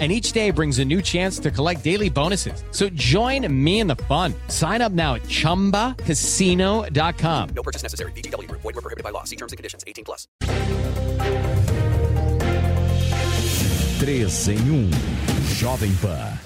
And each day brings a new chance to collect daily bonuses. So join me in the fun. Sign up now at chumbacasino.com. No purchase necessary. VGW Group. Void were prohibited by law. See terms and conditions. 18 plus. 3 em 1. Jovem Pan.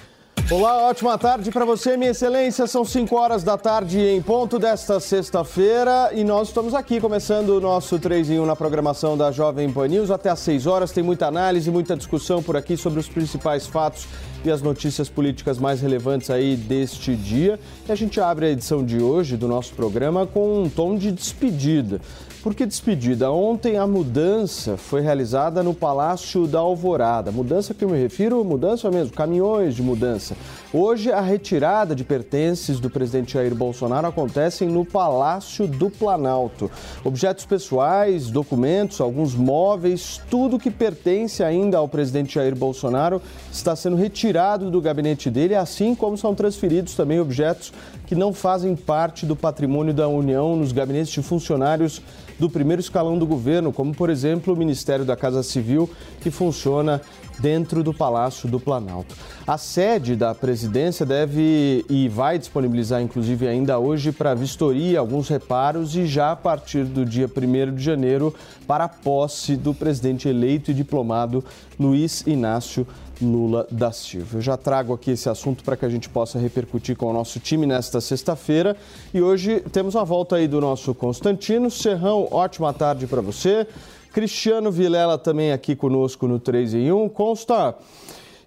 Olá, ótima tarde para você, minha excelência. São 5 horas da tarde em ponto desta sexta-feira e nós estamos aqui começando o nosso 3 em 1 na programação da Jovem Pan News. Até às 6 horas tem muita análise, muita discussão por aqui sobre os principais fatos e as notícias políticas mais relevantes aí deste dia. E a gente abre a edição de hoje do nosso programa com um tom de despedida. Por que despedida? Ontem a mudança foi realizada no Palácio da Alvorada. Mudança que eu me refiro, mudança mesmo, caminhões de mudança. Hoje a retirada de pertences do presidente Jair Bolsonaro acontece no Palácio do Planalto. Objetos pessoais, documentos, alguns móveis, tudo que pertence ainda ao presidente Jair Bolsonaro está sendo retirado do gabinete dele, assim como são transferidos também objetos que não fazem parte do patrimônio da União nos gabinetes de funcionários do primeiro escalão do governo, como por exemplo o Ministério da Casa Civil, que funciona dentro do Palácio do Planalto. A sede da presidência deve e vai disponibilizar, inclusive, ainda hoje para vistoria alguns reparos e já a partir do dia 1 de janeiro para a posse do presidente eleito e diplomado Luiz Inácio Lula da Silva. Eu já trago aqui esse assunto para que a gente possa repercutir com o nosso time nesta sexta-feira. E hoje temos a volta aí do nosso Constantino. Serrão, ótima tarde para você. Cristiano Vilela também aqui conosco no 3 em 1. Consta,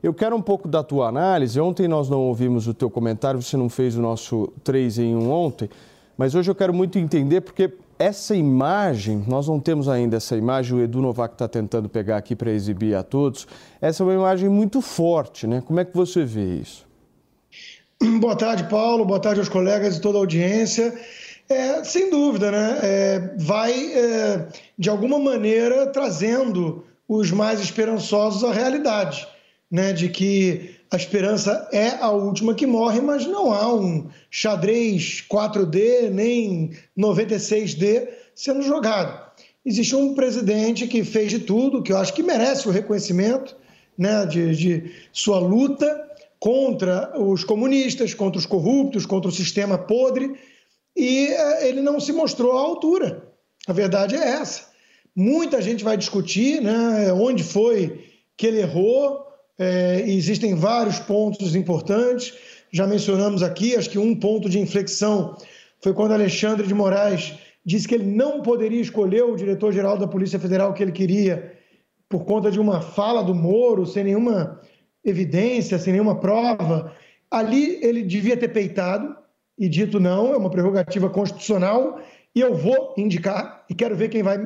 eu quero um pouco da tua análise. Ontem nós não ouvimos o teu comentário, você não fez o nosso 3 em 1 ontem, mas hoje eu quero muito entender porque essa imagem, nós não temos ainda essa imagem, o Edu Novak está tentando pegar aqui para exibir a todos. Essa é uma imagem muito forte, né? Como é que você vê isso? Boa tarde, Paulo. Boa tarde aos colegas e toda a audiência. É, sem dúvida, né? É, vai, é, de alguma maneira, trazendo os mais esperançosos à realidade, né? De que a esperança é a última que morre, mas não há um xadrez 4D nem 96D sendo jogado. Existe um presidente que fez de tudo, que eu acho que merece o reconhecimento né, de, de sua luta contra os comunistas, contra os corruptos, contra o sistema podre e é, ele não se mostrou à altura. A verdade é essa. Muita gente vai discutir né, onde foi que ele errou, é, existem vários pontos importantes. Já mencionamos aqui, acho que um ponto de inflexão foi quando Alexandre de Moraes disse que ele não poderia escolher o diretor-geral da Polícia Federal que ele queria por conta de uma fala do Moro, sem nenhuma evidência, sem nenhuma prova. Ali ele devia ter peitado, e dito não, é uma prerrogativa constitucional e eu vou indicar e quero ver quem vai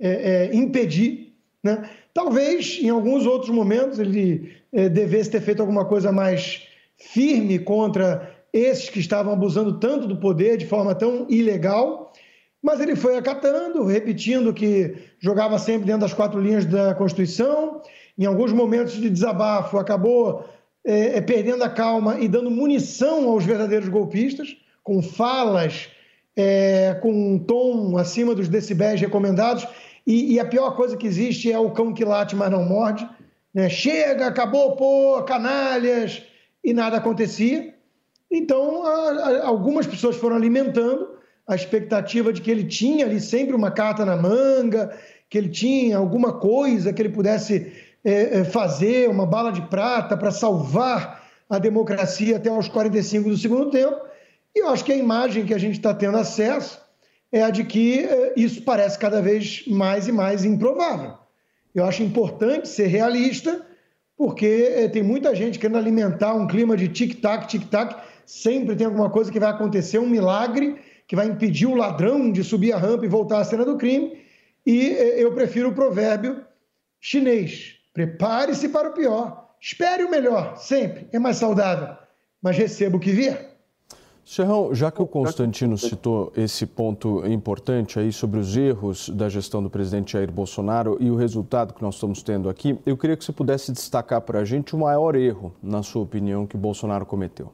é, é, impedir. Né? Talvez em alguns outros momentos ele é, devesse ter feito alguma coisa mais firme contra esses que estavam abusando tanto do poder de forma tão ilegal, mas ele foi acatando, repetindo que jogava sempre dentro das quatro linhas da Constituição. Em alguns momentos de desabafo, acabou é, é perdendo a calma e dando munição aos verdadeiros golpistas com falas é, com um tom acima dos decibéis recomendados. E, e, a pior coisa que existe é o cão que late, mas não morde. Né? Chega, acabou, pô, canalhas, e nada acontecia. Então, a, a, algumas pessoas foram alimentando a expectativa de que ele tinha ali sempre uma carta na manga, que ele tinha alguma coisa que ele pudesse é, é fazer, uma bala de prata para salvar a democracia até os 45 do segundo tempo. E eu acho que a imagem que a gente está tendo acesso é a de que eh, isso parece cada vez mais e mais improvável. Eu acho importante ser realista, porque eh, tem muita gente querendo alimentar um clima de tic-tac, tic-tac. Sempre tem alguma coisa que vai acontecer, um milagre que vai impedir o ladrão de subir a rampa e voltar à cena do crime. E eu prefiro o provérbio chinês: prepare-se para o pior, espere o melhor, sempre, é mais saudável, mas receba o que vier. Serrão, já que o Constantino citou esse ponto importante aí sobre os erros da gestão do presidente Jair Bolsonaro e o resultado que nós estamos tendo aqui, eu queria que você pudesse destacar para a gente o maior erro, na sua opinião, que Bolsonaro cometeu.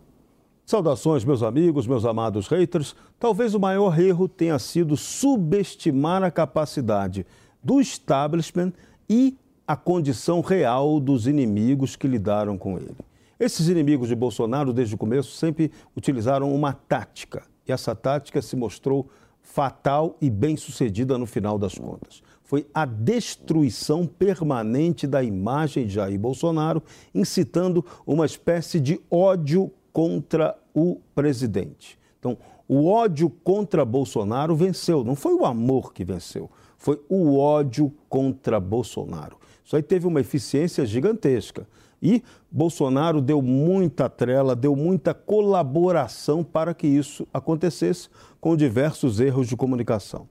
Saudações, meus amigos, meus amados haters. Talvez o maior erro tenha sido subestimar a capacidade do establishment e a condição real dos inimigos que lidaram com ele. Esses inimigos de Bolsonaro, desde o começo, sempre utilizaram uma tática. E essa tática se mostrou fatal e bem-sucedida no final das contas. Foi a destruição permanente da imagem de Jair Bolsonaro, incitando uma espécie de ódio contra o presidente. O ódio contra Bolsonaro venceu, não foi o amor que venceu, foi o ódio contra Bolsonaro. Isso aí teve uma eficiência gigantesca. E Bolsonaro deu muita trela, deu muita colaboração para que isso acontecesse, com diversos erros de comunicação.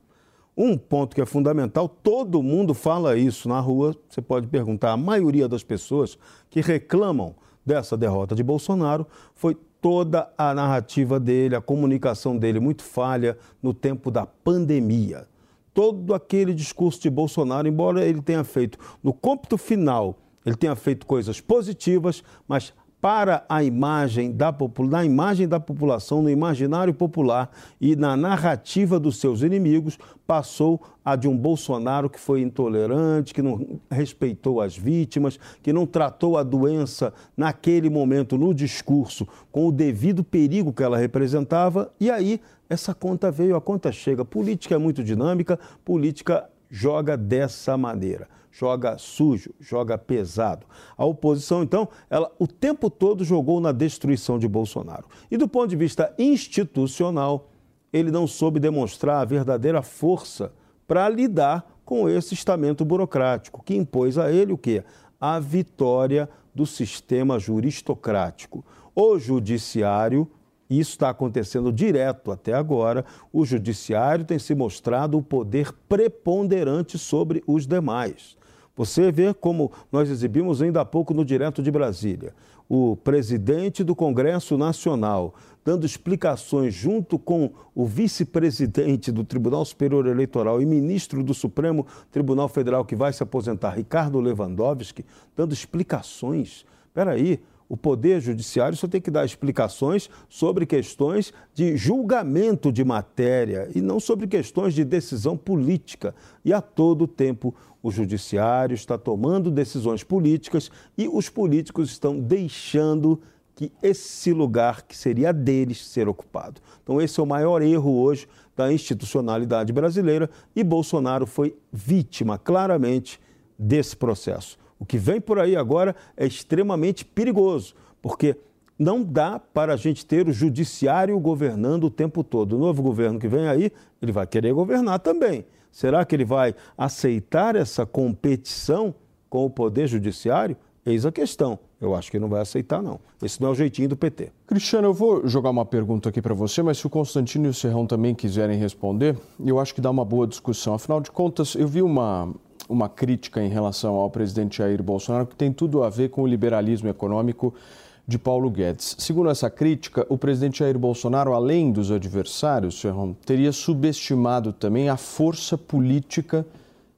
Um ponto que é fundamental, todo mundo fala isso na rua, você pode perguntar, a maioria das pessoas que reclamam dessa derrota de Bolsonaro foi toda a narrativa dele, a comunicação dele muito falha no tempo da pandemia. Todo aquele discurso de Bolsonaro, embora ele tenha feito no cômputo final ele tenha feito coisas positivas, mas para a imagem da, na imagem da população, no imaginário popular e na narrativa dos seus inimigos, passou a de um Bolsonaro que foi intolerante, que não respeitou as vítimas, que não tratou a doença naquele momento no discurso com o devido perigo que ela representava, e aí essa conta veio, a conta chega. Política é muito dinâmica, política joga dessa maneira joga sujo, joga pesado. A oposição, então, ela o tempo todo jogou na destruição de Bolsonaro. E do ponto de vista institucional, ele não soube demonstrar a verdadeira força para lidar com esse estamento burocrático, que impôs a ele o quê? A vitória do sistema juristocrático. O judiciário isso está acontecendo direto até agora. O judiciário tem se mostrado o poder preponderante sobre os demais. Você vê como nós exibimos ainda há pouco no Direto de Brasília. O presidente do Congresso Nacional dando explicações junto com o vice-presidente do Tribunal Superior Eleitoral e ministro do Supremo Tribunal Federal que vai se aposentar, Ricardo Lewandowski, dando explicações. Espera aí, o Poder Judiciário só tem que dar explicações sobre questões de julgamento de matéria e não sobre questões de decisão política. E a todo tempo o Judiciário está tomando decisões políticas e os políticos estão deixando que esse lugar que seria deles ser ocupado. Então, esse é o maior erro hoje da institucionalidade brasileira e Bolsonaro foi vítima claramente desse processo. O que vem por aí agora é extremamente perigoso, porque não dá para a gente ter o judiciário governando o tempo todo. O novo governo que vem aí, ele vai querer governar também. Será que ele vai aceitar essa competição com o poder judiciário? Eis a questão. Eu acho que não vai aceitar, não. Esse não é o jeitinho do PT. Cristiano, eu vou jogar uma pergunta aqui para você, mas se o Constantino e o Serrão também quiserem responder, eu acho que dá uma boa discussão. Afinal de contas, eu vi uma, uma crítica em relação ao presidente Jair Bolsonaro que tem tudo a ver com o liberalismo econômico de Paulo Guedes. Segundo essa crítica, o presidente Jair Bolsonaro, além dos adversários, Ferron, teria subestimado também a força política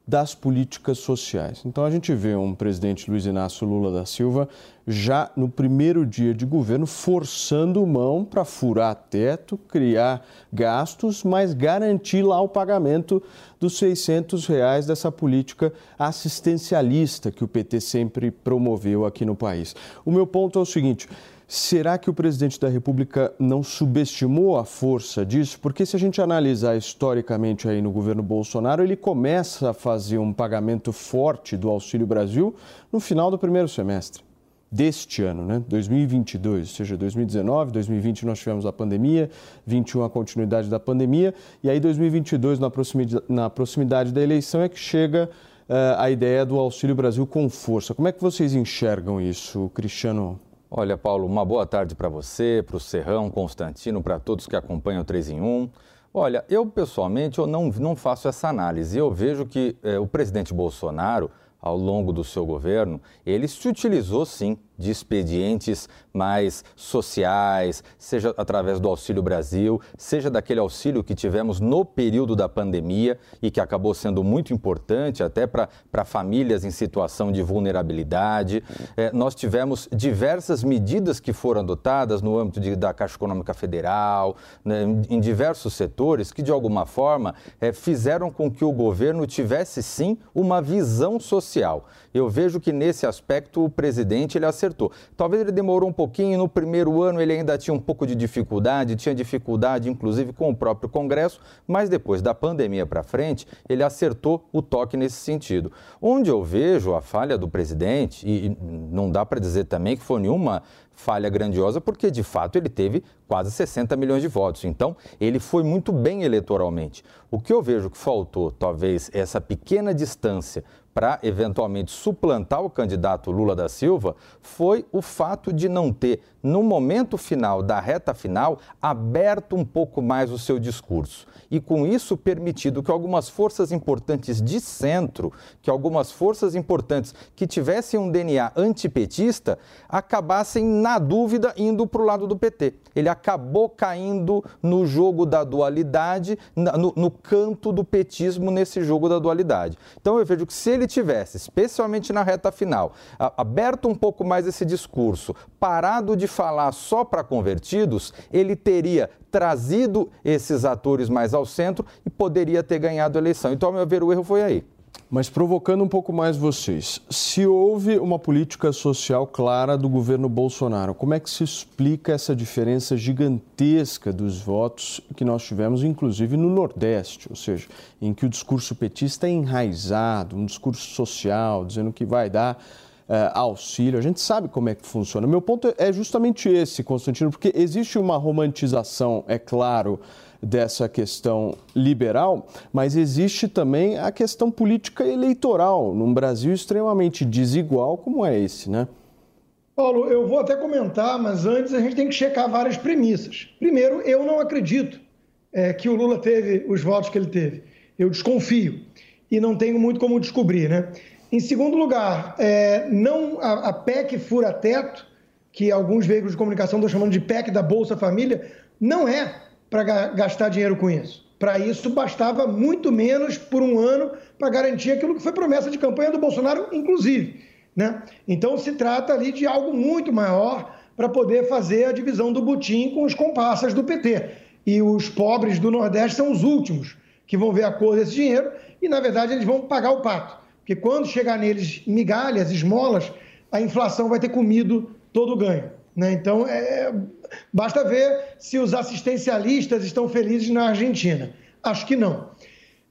das políticas sociais. Então a gente vê um presidente Luiz Inácio Lula da Silva já no primeiro dia de governo forçando mão para furar teto, criar gastos, mas garantir lá o pagamento dos 600 reais dessa política assistencialista que o PT sempre promoveu aqui no país. O meu ponto é o seguinte. Será que o presidente da República não subestimou a força disso? Porque se a gente analisar historicamente aí no governo Bolsonaro, ele começa a fazer um pagamento forte do Auxílio Brasil no final do primeiro semestre deste ano, né? 2022, ou seja, 2019, 2020 nós tivemos a pandemia, 21 a continuidade da pandemia, e aí 2022, na proximidade, na proximidade da eleição, é que chega uh, a ideia do Auxílio Brasil com força. Como é que vocês enxergam isso, Cristiano? Olha, Paulo, uma boa tarde para você, para o Serrão, Constantino, para todos que acompanham o 3 em 1. Olha, eu pessoalmente eu não, não faço essa análise. Eu vejo que é, o presidente Bolsonaro, ao longo do seu governo, ele se utilizou sim de expedientes mais sociais, seja através do Auxílio Brasil, seja daquele auxílio que tivemos no período da pandemia e que acabou sendo muito importante até para famílias em situação de vulnerabilidade. É, nós tivemos diversas medidas que foram adotadas no âmbito de, da Caixa Econômica Federal, né, em, diversos setores, que de alguma forma é, fizeram com que o governo tivesse sim uma visão social. Eu vejo que nesse aspecto o presidente ele acertou. Talvez ele demorou um pouquinho, no primeiro ano ele ainda tinha um pouco de dificuldade, tinha dificuldade inclusive com o próprio Congresso, mas depois da pandemia para frente, ele acertou o toque nesse sentido. Onde eu vejo a falha do presidente, e não dá para dizer também que foi nenhuma falha grandiosa, porque de fato ele teve quase 60 milhões de votos. Então, ele foi muito bem eleitoralmente. O que eu vejo que faltou, talvez, essa pequena distância para eventualmente suplantar o candidato Lula da Silva foi o fato de não ter, no momento final da reta final, aberto um pouco mais o seu discurso. E com isso permitido que algumas forças importantes de centro, que algumas forças importantes que tivessem um DNA antipetista, acabassem, na dúvida, indo para o lado do PT. Ele acabou caindo no jogo da dualidade, no, no canto do petismo nesse jogo da dualidade. Então eu vejo que se ele tivesse, especialmente na reta final, aberto um pouco mais esse discurso, parado de falar só para convertidos, ele teria trazido esses atores mais ao centro e poderia ter ganhado a eleição. Então, ao meu ver, o erro foi aí. Mas provocando um pouco mais vocês, se houve uma política social clara do governo Bolsonaro, como é que se explica essa diferença gigantesca dos votos que nós tivemos, inclusive no Nordeste, ou seja, em que o discurso petista é enraizado, um discurso social, dizendo que vai dar auxílio, a gente sabe como é que funciona. Meu ponto é justamente esse, Constantino, porque existe uma romantização, é claro, dessa questão liberal, mas existe também a questão política eleitoral num Brasil extremamente desigual como é esse, né? Paulo, eu vou até comentar, mas antes a gente tem que checar várias premissas. Primeiro, eu não acredito é, que o Lula teve os votos que ele teve. Eu desconfio e não tenho muito como descobrir, né? Em segundo lugar, é, não a, a PEC fura-teto, que alguns veículos de comunicação estão chamando de PEC da Bolsa Família, não é para gastar dinheiro com isso. Para isso, bastava muito menos por um ano para garantir aquilo que foi promessa de campanha do Bolsonaro, inclusive. Né? Então, se trata ali de algo muito maior para poder fazer a divisão do butim com os comparsas do PT. E os pobres do Nordeste são os últimos que vão ver a cor desse dinheiro e, na verdade, eles vão pagar o pato. Porque quando chegar neles migalhas, esmolas, a inflação vai ter comido todo o ganho. Né? Então, é, basta ver se os assistencialistas estão felizes na Argentina. Acho que não.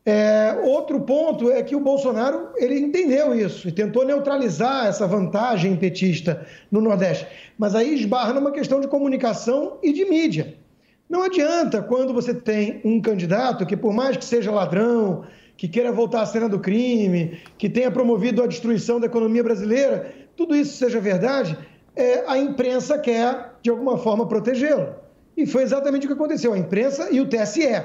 É, outro ponto é que o Bolsonaro ele entendeu isso e tentou neutralizar essa vantagem petista no Nordeste. Mas aí esbarra numa questão de comunicação e de mídia. Não adianta quando você tem um candidato que, por mais que seja ladrão, que queira voltar à cena do crime, que tenha promovido a destruição da economia brasileira, tudo isso seja verdade, é, a imprensa quer, de alguma forma, protegê-lo. E foi exatamente o que aconteceu, a imprensa e o TSE.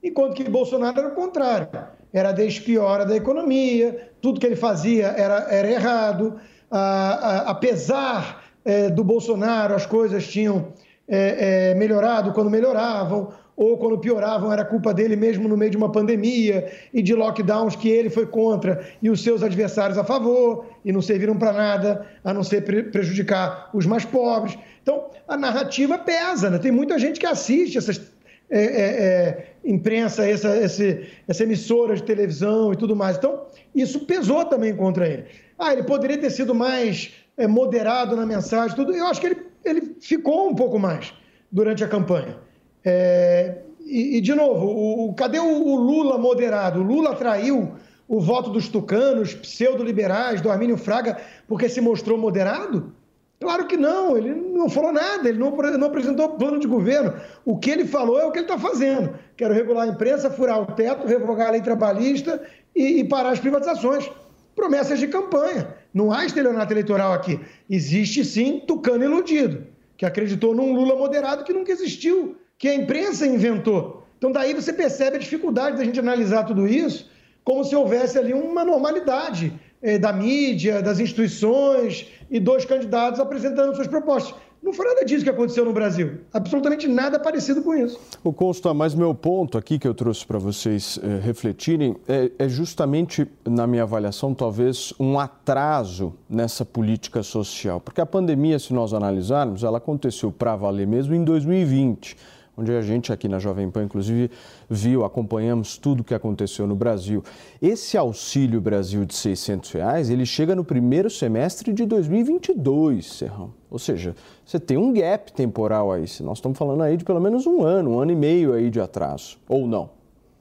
Enquanto que Bolsonaro era o contrário. Era a despiora da economia, tudo que ele fazia era, era errado. apesar é, do Bolsonaro, as coisas tinham é, é, melhorado quando melhoravam ou quando pioravam era culpa dele mesmo no meio de uma pandemia e de lockdowns que ele foi contra e os seus adversários a favor e não serviram para nada a não ser prejudicar os mais pobres. Então, a narrativa pesa, né? Tem muita gente que assiste essas é, é, é, imprensa, essa, essa, emissora de televisão e tudo mais. Então, isso pesou também contra ele. Ah, ele poderia ter sido mais é, moderado na mensagem, tudo. Eu acho que ele, ele ficou um pouco mais durante a campanha. É, e, e, de novo, o, o cadê o, o, Lula moderado? O Lula traiu o voto dos tucanos, pseudo-liberais, do Armínio Fraga, porque se mostrou moderado? Claro que não, ele não falou nada, ele não, não apresentou plano de governo. O que ele falou é o que ele está fazendo. Quero regular a imprensa, furar o teto, revogar a lei trabalhista e, e parar as privatizações. Promessas de campanha. Não há estelionato eleitoral aqui. Existe sim tucano iludido, que acreditou num Lula moderado que nunca existiu que a imprensa inventou. Então, daí você percebe a dificuldade da gente analisar tudo isso como se houvesse ali uma normalidade eh, da mídia, das instituições e dois candidatos apresentando suas propostas. Não foi nada disso que aconteceu no Brasil. Absolutamente nada parecido com isso. O Consta, mas meu ponto aqui que eu trouxe para vocês eh, refletirem é, é, justamente, na minha avaliação, talvez um atraso nessa política social. Porque a pandemia, se nós analisarmos, ela aconteceu para valer mesmo em 2020 onde a gente aqui na Jovem Pan, inclusive, viu, acompanhamos tudo o que aconteceu no Brasil. Esse Auxílio Brasil de 600 reais, ele chega no primeiro semestre de 2022, Serrão. Ou seja, você tem um gap temporal aí. Nós estamos falando aí de pelo menos um ano, um ano e meio aí de atraso, ou não?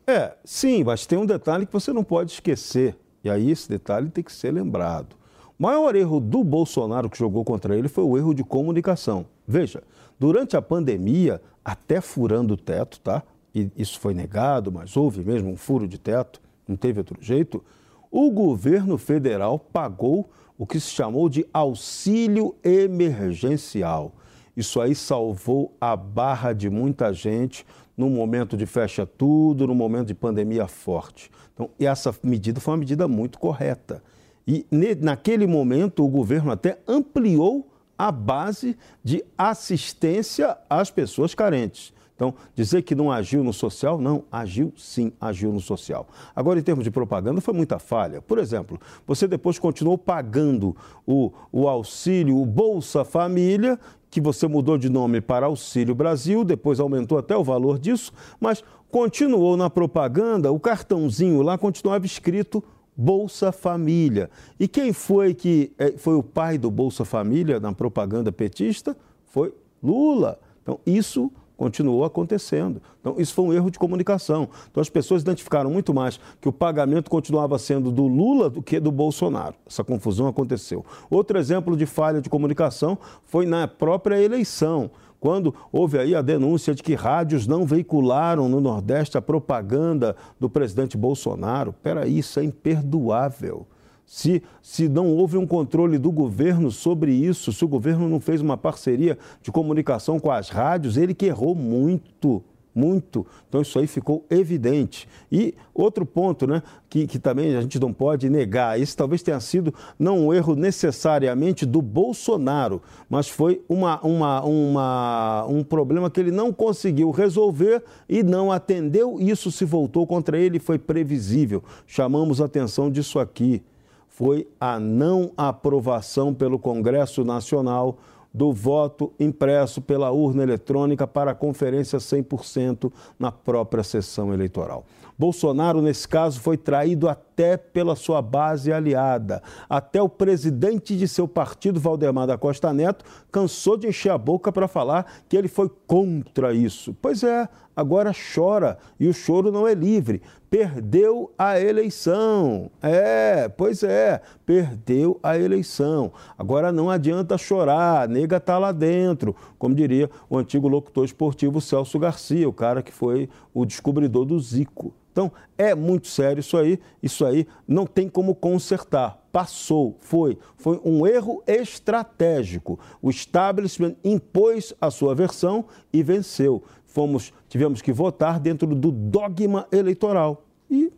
É, sim, mas tem um detalhe que você não pode esquecer. E aí esse detalhe tem que ser lembrado. O maior erro do Bolsonaro que jogou contra ele foi o erro de comunicação. Veja, durante a pandemia, até furando o teto, tá? E isso foi negado, mas houve mesmo um furo de teto, não teve outro jeito. O governo federal pagou o que se chamou de auxílio emergencial. Isso aí salvou a barra de muita gente no momento de fecha tudo, no momento de pandemia forte. Então, essa medida foi uma medida muito correta. E naquele momento o governo até ampliou a base de assistência às pessoas carentes. Então, dizer que não agiu no social, não, agiu sim, agiu no social. Agora, em termos de propaganda, foi muita falha. Por exemplo, você depois continuou pagando o, o auxílio, o Bolsa Família, que você mudou de nome para Auxílio Brasil, depois aumentou até o valor disso, mas continuou na propaganda, o cartãozinho lá continuava escrito Bolsa Família. E quem foi que eh, foi o pai do Bolsa Família na propaganda petista? Foi Lula. Então, isso continuou acontecendo. Então, isso foi um erro de comunicação. Então, as pessoas identificaram muito mais que o pagamento continuava sendo do Lula do que do Bolsonaro. Essa confusão aconteceu. Outro exemplo de falha de comunicação foi na própria eleição quando houve aí a denúncia de que rádios não veicularam no Nordeste a propaganda do presidente Bolsonaro. Peraí, isso é imperdoável. Se, se não houve um controle do governo sobre isso, se o governo não fez uma parceria de comunicação com as rádios, ele que errou muito muito. Então isso aí ficou evidente. E outro ponto, né, que, que também a gente não pode negar, esse talvez tenha sido não um erro necessariamente do Bolsonaro, mas foi uma, uma, uma, um problema que ele não conseguiu resolver e não atendeu. Isso se voltou contra ele, foi previsível. Chamamos a atenção disso aqui. Foi a não aprovação pelo Congresso Nacional do voto impresso pela urna eletrônica para a conferência 100% na própria sessão eleitoral. Bolsonaro, nesse caso, foi traído até pela sua base aliada. Até o presidente de seu partido, Valdemar da Costa Neto, cansou de encher a boca para falar que ele foi contra isso. Pois é, agora chora e o choro não é livre. Perdeu a eleição. É, pois é, perdeu a eleição. Agora não adianta chorar, a nega está lá dentro, como diria o antigo locutor esportivo Celso Garcia, o cara que foi o descobridor do Zico. Então, é muito sério isso aí, isso aí não tem como consertar. Passou, foi, foi um erro estratégico. O establishment impôs a sua versão e venceu. Fomos, tivemos que votar dentro do dogma eleitoral. E,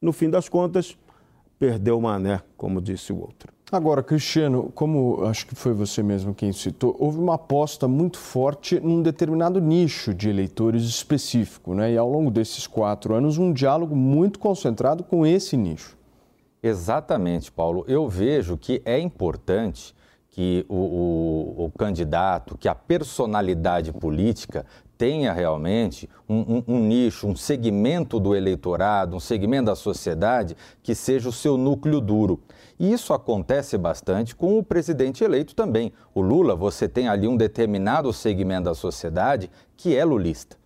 no fim das contas, perdeu o mané, como disse o outro. Agora, Cristiano, como acho que foi você mesmo quem citou, houve uma aposta muito forte num determinado nicho de eleitores específico, né? E ao longo desses quatro anos, um diálogo muito concentrado com esse nicho. Exatamente, Paulo. Eu vejo que é importante que o, o, o candidato, que a personalidade política tenha realmente um, um, um, nicho, um segmento do eleitorado, um segmento da sociedade que seja o seu núcleo duro. E isso acontece bastante com o presidente eleito também. O Lula, você tem ali um determinado segmento da sociedade que é lulista.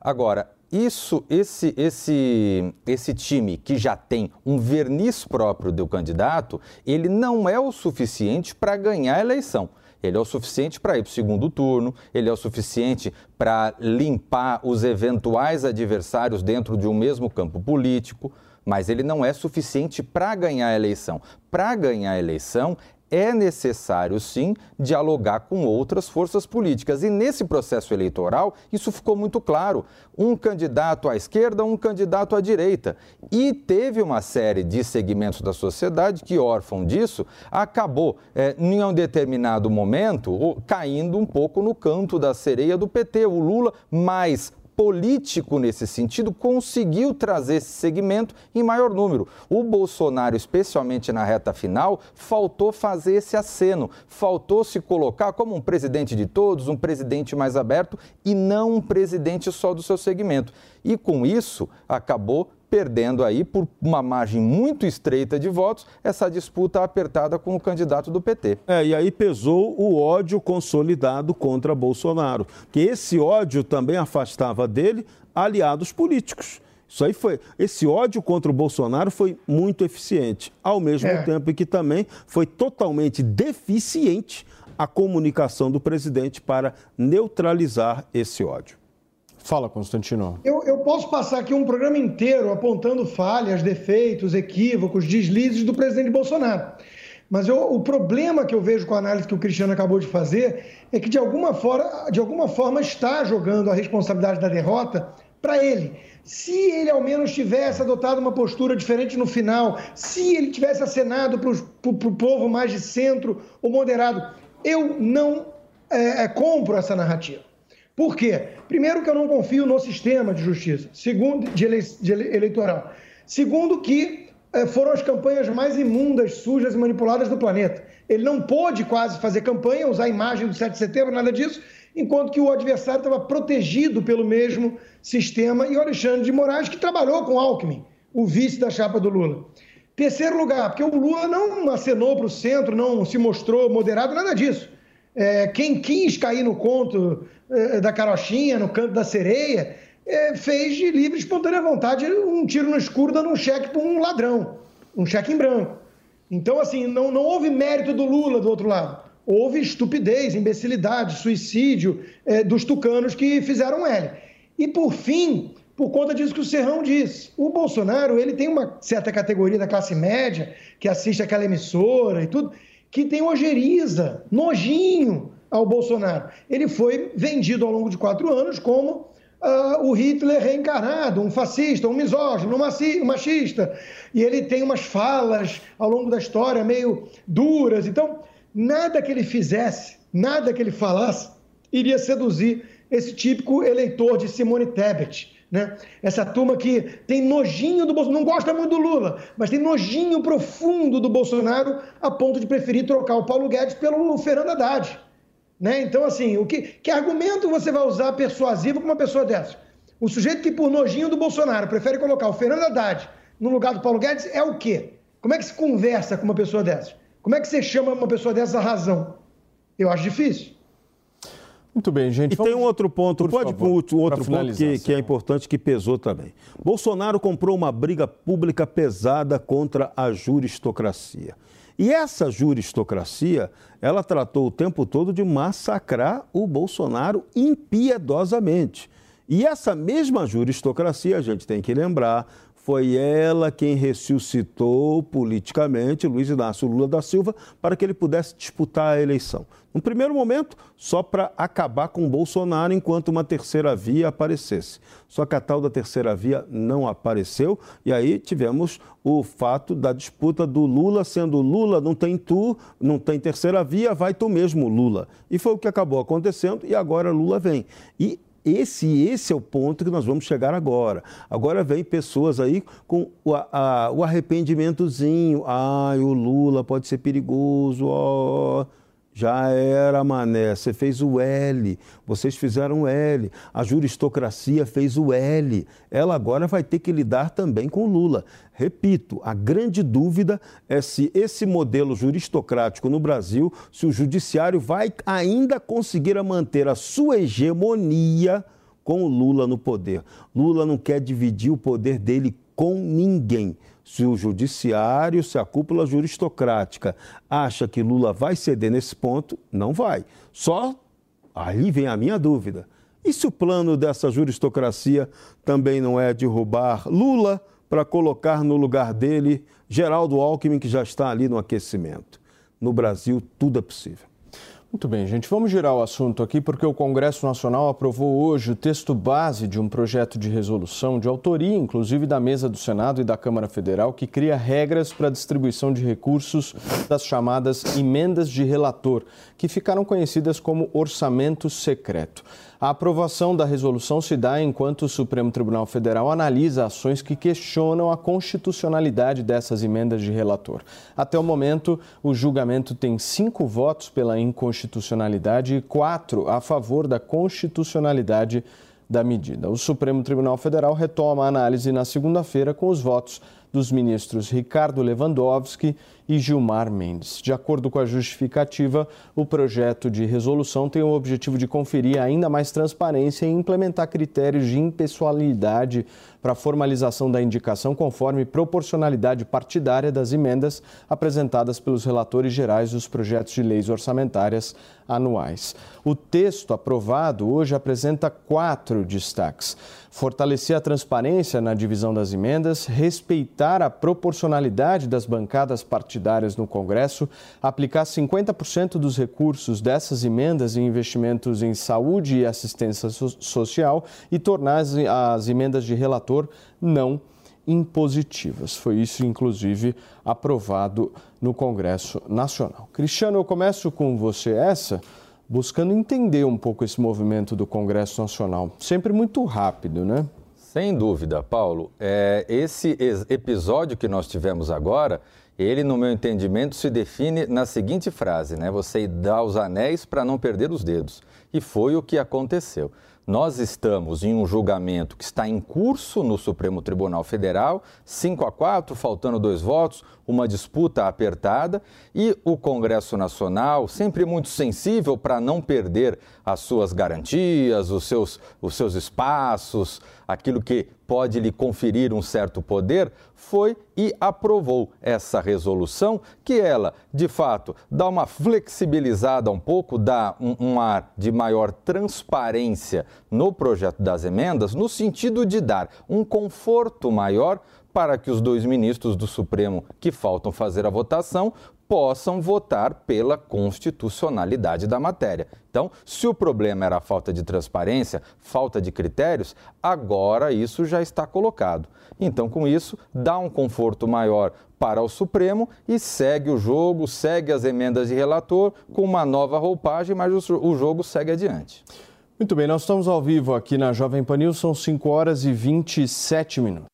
Agora, isso, esse, esse, esse time que já tem um verniz próprio do candidato, ele não é o suficiente para ganhar a eleição. Ele é o suficiente para ir para o segundo turno, ele é o suficiente para limpar os eventuais adversários dentro de um mesmo campo político, mas ele não é suficiente para ganhar a eleição. Para ganhar a eleição, é necessário sim dialogar com outras forças políticas. E nesse processo eleitoral, isso ficou muito claro. Um candidato à esquerda, um candidato à direita. E teve uma série de segmentos da sociedade que, órfão disso, acabou, é, em um determinado momento, caindo um pouco no canto da sereia do PT. O Lula, mais político nesse sentido conseguiu trazer esse segmento em maior número. O Bolsonaro, especialmente na reta final, faltou fazer esse aceno, faltou se colocar como um presidente de todos, um presidente mais aberto e não um presidente só do seu segmento. E com isso acabou perdendo aí por uma margem muito estreita de votos essa disputa apertada com o candidato do PT. É, e aí pesou o ódio consolidado contra Bolsonaro, que esse ódio também afastava dele aliados políticos. Isso aí foi. Esse ódio contra o Bolsonaro foi muito eficiente, ao mesmo é. tempo que também foi totalmente deficiente a comunicação do presidente para neutralizar esse ódio. Fala, Constantino. Eu, eu, posso passar aqui um programa inteiro apontando falhas, defeitos, equívocos, deslizes do presidente Bolsonaro. Mas eu, o problema que eu vejo com a análise que o Cristiano acabou de fazer é que, de alguma forma, de alguma forma está jogando a responsabilidade da derrota para ele. Se ele ao menos tivesse adotado uma postura diferente no final, se ele tivesse acenado para o povo mais de centro ou moderado, eu não é, é, compro essa narrativa. Por quê? Primeiro, que eu não confio no sistema de justiça, segundo, de, ele, de eleitoral. Segundo, que eh, foram as campanhas mais imundas, sujas e manipuladas do planeta. Ele não pôde quase fazer campanha, usar a imagem do 7 de setembro, nada disso, enquanto que o adversário estava protegido pelo mesmo sistema. E o Alexandre de Moraes, que trabalhou com Alckmin, o vice da chapa do Lula. Terceiro lugar, porque o Lula não acenou para o centro, não se mostrou moderado, nada disso. É, quem quis cair no conto da carochinha, no canto da sereia, é, fez de livre espontânea vontade um tiro no escuro dando um cheque para um ladrão, um cheque em branco. Então, assim, não, não houve mérito do Lula do outro lado. Houve estupidez, imbecilidade, suicídio é, dos tucanos que fizeram L. E, por fim, por conta disso que o Serrão disse, o Bolsonaro ele tem uma certa categoria da classe média que assiste aquela emissora e tudo, que tem ojeriza, nojinho ao Bolsonaro. Ele foi vendido ao longo de quatro anos como uh, o Hitler reencarnado, um fascista, um misógino, um machista. E ele tem umas falas ao longo da história meio duras. Então, nada que ele fizesse, nada que ele falasse, iria seduzir esse típico eleitor de Simone Tebet. Né? Essa turma que tem nojinho do Bolsonaro, não gosta muito do Lula, mas tem nojinho profundo do Bolsonaro a ponto de preferir trocar o Paulo Guedes pelo Fernando Haddad. Né? Então, assim, o que, que argumento você vai usar persuasivo com uma pessoa dessa? O sujeito que, por nojinho do Bolsonaro, prefere colocar o Fernando Haddad no lugar do Paulo Guedes é o quê? Como é que se conversa com uma pessoa dessa? Como é que você chama uma pessoa dessa razão? Eu acho difícil. Muito bem, gente. E Vamos... tem um outro ponto, pode favor, um outro ponto que, que é importante, que pesou também. Bolsonaro comprou uma briga pública pesada contra a juristocracia. E essa juristocracia, ela tratou o tempo todo de massacrar o Bolsonaro impiedosamente. E essa mesma juristocracia, a gente tem que lembrar, foi ela quem ressuscitou politicamente Luiz Inácio Lula da Silva para que ele pudesse disputar a eleição. No primeiro momento, só para acabar com Bolsonaro enquanto uma terceira via aparecesse. Só que a tal da terceira via não apareceu e aí tivemos o fato da disputa do Lula sendo Lula não tem tu, não tem terceira via, vai tu mesmo Lula. E foi o que acabou acontecendo e agora Lula vem. E esse, esse é o ponto que nós vamos chegar agora. Agora vem pessoas aí com o, a, o arrependimentozinho. Ai, o Lula pode ser perigoso. Oh. Já era, Mané. Você fez o L. Vocês fizeram o L. A juristocracia fez o L. Ela agora vai ter que lidar também com Lula. Repito, a grande dúvida é se esse modelo juristocrático no Brasil, se o judiciário vai ainda conseguir manter a sua hegemonia com o Lula no poder. Lula não quer dividir o poder dele com ninguém. Se o judiciário, se a cúpula juristocrática acha que Lula vai ceder nesse ponto, não vai. Só aí vem a minha dúvida. E se o plano dessa juristocracia também não é derrubar Lula para colocar no lugar dele Geraldo Alckmin, que já está ali no aquecimento? no Brasil tudo é possível. Muito bem, gente. Vamos girar o assunto aqui porque o Congresso Nacional aprovou hoje o texto base de um projeto de resolução de autoria, inclusive da mesa do Senado e da Câmara Federal, que cria regras para a distribuição de recursos das chamadas emendas de relator, que ficaram conhecidas como orçamento secreto. A aprovação da resolução se dá enquanto o Supremo Tribunal Federal analisa ações que questionam a constitucionalidade dessas emendas de relator. Até o momento, o julgamento tem cinco votos pela inconstitucionalidade e quatro a favor da constitucionalidade da medida. O Supremo Tribunal Federal retoma a análise na segunda-feira com os votos dos ministros Ricardo Lewandowski e Gilmar Mendes. De acordo com a justificativa, o projeto de resolução tem o objetivo de conferir ainda mais transparência e implementar critérios de impessoalidade para a formalização da indicação conforme proporcionalidade partidária das emendas apresentadas pelos relatores gerais dos projetos de leis orçamentárias anuais. O texto aprovado hoje apresenta quatro destaques: fortalecer a transparência na divisão das emendas, respeitar a proporcionalidade das bancadas partidárias no Congresso, aplicar 50% dos recursos dessas emendas em investimentos em saúde e assistência social e tornar as, as emendas de relator não impositivas. Foi isso, inclusive, aprovado no Congresso Nacional. Cristiano, eu começo com você essa, buscando entender um pouco esse movimento do Congresso Nacional. Sempre muito rápido, né? Sem dúvida, Paulo. É, esse episódio que nós tivemos agora, ele, no meu entendimento, se define na seguinte frase, né? Você dá os anéis para não perder os dedos. E foi o que aconteceu. Nós estamos em um julgamento que está em curso no Supremo Tribunal Federal, 5 a 4, faltando dois votos, uma disputa apertada, e o Congresso Nacional, sempre muito sensível para não perder as suas garantias, os seus, os seus espaços, aquilo que pode lhe conferir um certo poder, foi e aprovou essa resolução, que ela, de fato, dá uma flexibilizada um pouco, dá um, um ar de maior transparência no projeto das emendas, no sentido de dar um conforto maior para que os dois ministros do Supremo que faltam fazer a votação possam votar pela constitucionalidade da matéria. Então, se o problema era a falta de transparência, falta de critérios, agora isso já está colocado. Então, com isso, dá um conforto maior para o Supremo e segue o jogo, segue as emendas de relator com uma nova roupagem, mas o jogo segue adiante. Muito bem, nós estamos ao vivo aqui na Jovem Pan News, são 5 horas e 27 minutos.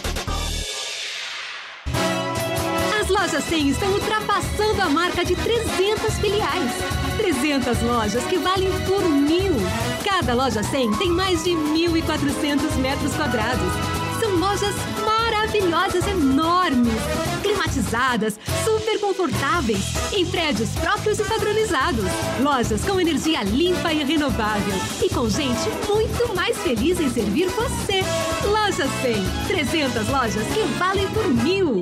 Lojas 100 estão ultrapassando a marca de 300 filiais. 300 lojas que valem por mil. Cada loja 100 tem mais de 1.400 metros quadrados. São lojas maravilhosas, enormes, climatizadas, super confortáveis, em prédios próprios e padronizados. Lojas com energia limpa e renovável. E com gente muito mais feliz em servir você. Loja 100. 300 lojas que valem por mil.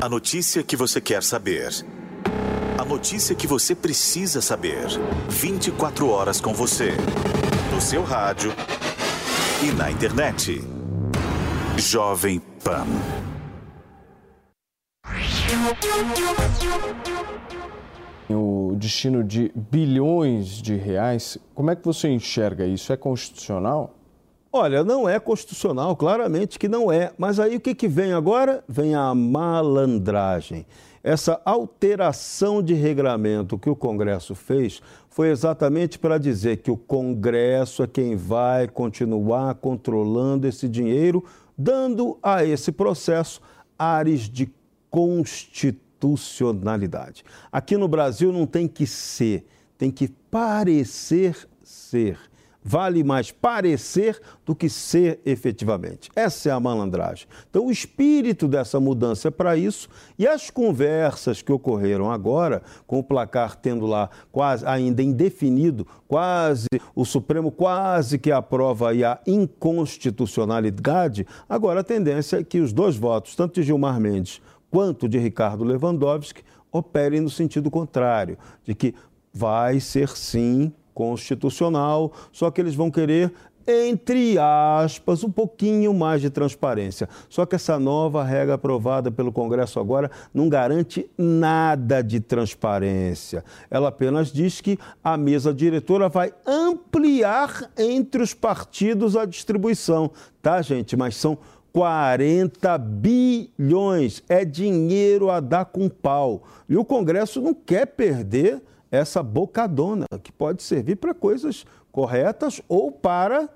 A notícia que você quer saber. A notícia que você precisa saber. 24 horas com você. No seu rádio e na internet. Jovem Pan. O destino de bilhões de reais, como é que você enxerga isso? É constitucional? Olha, não é constitucional, claramente que não é. Mas aí o que, que vem agora? Vem a malandragem. Essa alteração de regramento que o Congresso fez foi exatamente para dizer que o Congresso é quem vai continuar controlando esse dinheiro, dando a esse processo ares de constitucionalidade. Aqui no Brasil não tem que ser, tem que parecer ser. Vale mais parecer do que ser efetivamente. Essa é a malandragem. Então, o espírito dessa mudança é para isso e as conversas que ocorreram agora, com o placar tendo lá quase ainda indefinido, quase o Supremo quase que aprova aí a inconstitucionalidade, agora a tendência é que os dois votos, tanto de Gilmar Mendes quanto de Ricardo Lewandowski, operem no sentido contrário, de que vai ser sim constitucional, só que eles vão querer entre aspas, um pouquinho mais de transparência. Só que essa nova regra aprovada pelo Congresso agora não garante nada de transparência. Ela apenas diz que a mesa diretora vai ampliar entre os partidos a distribuição, tá, gente? Mas são 40 bilhões. É dinheiro a dar com pau. E o Congresso não quer perder essa bocadona, que pode servir para coisas corretas ou para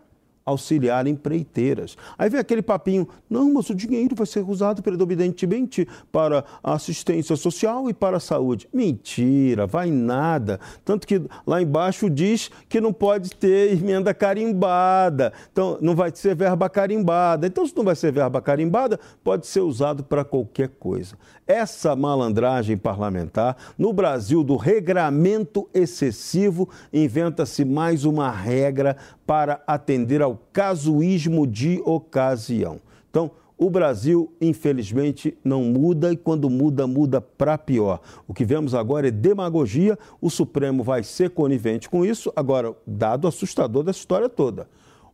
auxiliar empreiteiras. Aí vem aquele papinho, não, mas o dinheiro vai ser usado predominantemente para assistência social e para a saúde. Mentira, vai nada. Tanto que lá embaixo diz que não pode ter emenda carimbada. Então, não vai ser verba carimbada. Então, se não vai ser verba carimbada, pode ser usado para qualquer coisa. Essa malandragem parlamentar, no Brasil do regramento excessivo, inventa-se mais uma regra para atender ao casuísmo de ocasião. Então, o Brasil, infelizmente, não muda e quando muda, muda para pior. O que vemos agora é demagogia, o Supremo vai ser conivente com isso. Agora, dado assustador dessa história toda.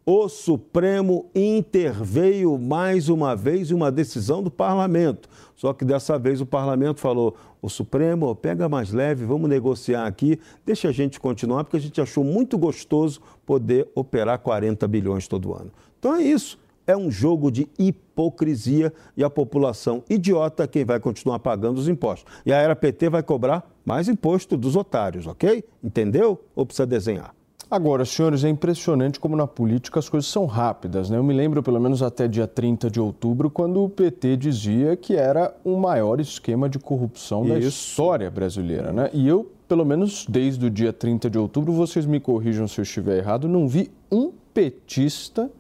O Supremo interveio mais uma vez em uma decisão do parlamento. Só que dessa vez o parlamento falou: o Supremo, pega mais leve, vamos negociar aqui, deixa a gente continuar, porque a gente achou muito gostoso poder operar 40 bilhões todo ano. Então é isso. É um jogo de hipocrisia e a população idiota quem vai continuar pagando os impostos. E a era PT vai cobrar mais imposto dos otários, ok? Entendeu? Ou precisa desenhar? Agora, senhores, é impressionante como na política as coisas são rápidas. Né? Eu me lembro, pelo menos até dia 30 de outubro, quando o PT dizia que era o maior esquema de corrupção Isso. da história brasileira. Né? E eu, pelo menos desde o dia 30 de outubro, vocês me corrijam se eu estiver errado, não vi um petista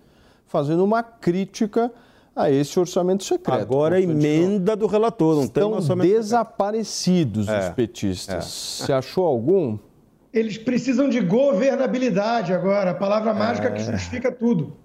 fazendo uma crítica a esse orçamento secreto. Agora a emenda do relator, não Estão tem orçamento desaparecidos secreto. os é. petistas. É. Você achou algum? Eles precisam de governabilidade agora, a palavra é... mágica que justifica tudo.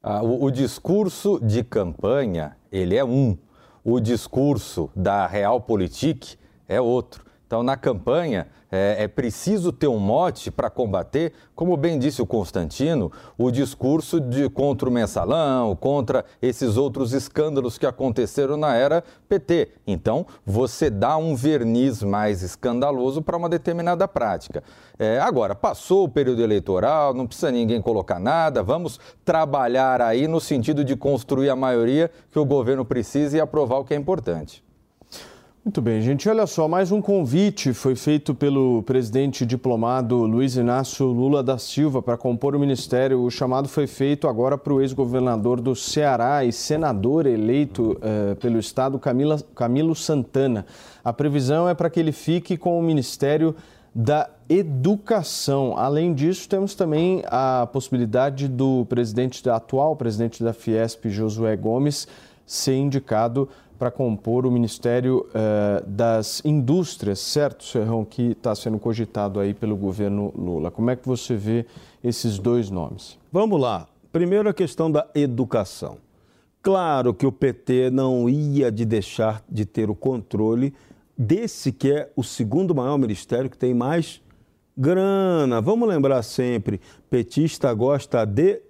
Ah, o, o, discurso de campanha, ele é um. O discurso da realpolitik é outro. Então, na campanha, é, é preciso ter um mote para combater, como bem disse o Constantino, o discurso de contra o mensalão, contra esses outros escândalos que aconteceram na era PT. Então, você dá um verniz mais escandaloso para uma determinada prática. É, agora, passou o período eleitoral, não precisa ninguém colocar nada, vamos trabalhar aí no sentido de construir a maioria que o governo precisa e aprovar o que é importante. Muito bem, gente. Olha só, mais um convite foi feito pelo presidente diplomado Luiz Inácio Lula da Silva para compor o ministério. O chamado foi feito agora para o ex-governador do Ceará e senador eleito eh, pelo Estado, Camila, Camilo Santana. A previsão é para que ele fique com o Ministério da Educação. Além disso, temos também a possibilidade do presidente, atual presidente da Fiesp, Josué Gomes, ser indicado para compor o Ministério uh, das Indústrias, certo, Serrão, que está sendo cogitado aí pelo governo Lula. Como é que você vê esses dois nomes? Vamos lá. Primeiro a questão da educação. Claro que o PT não ia de deixar de ter o controle desse que é o segundo maior ministério que tem mais grana. Vamos lembrar sempre, petista gosta de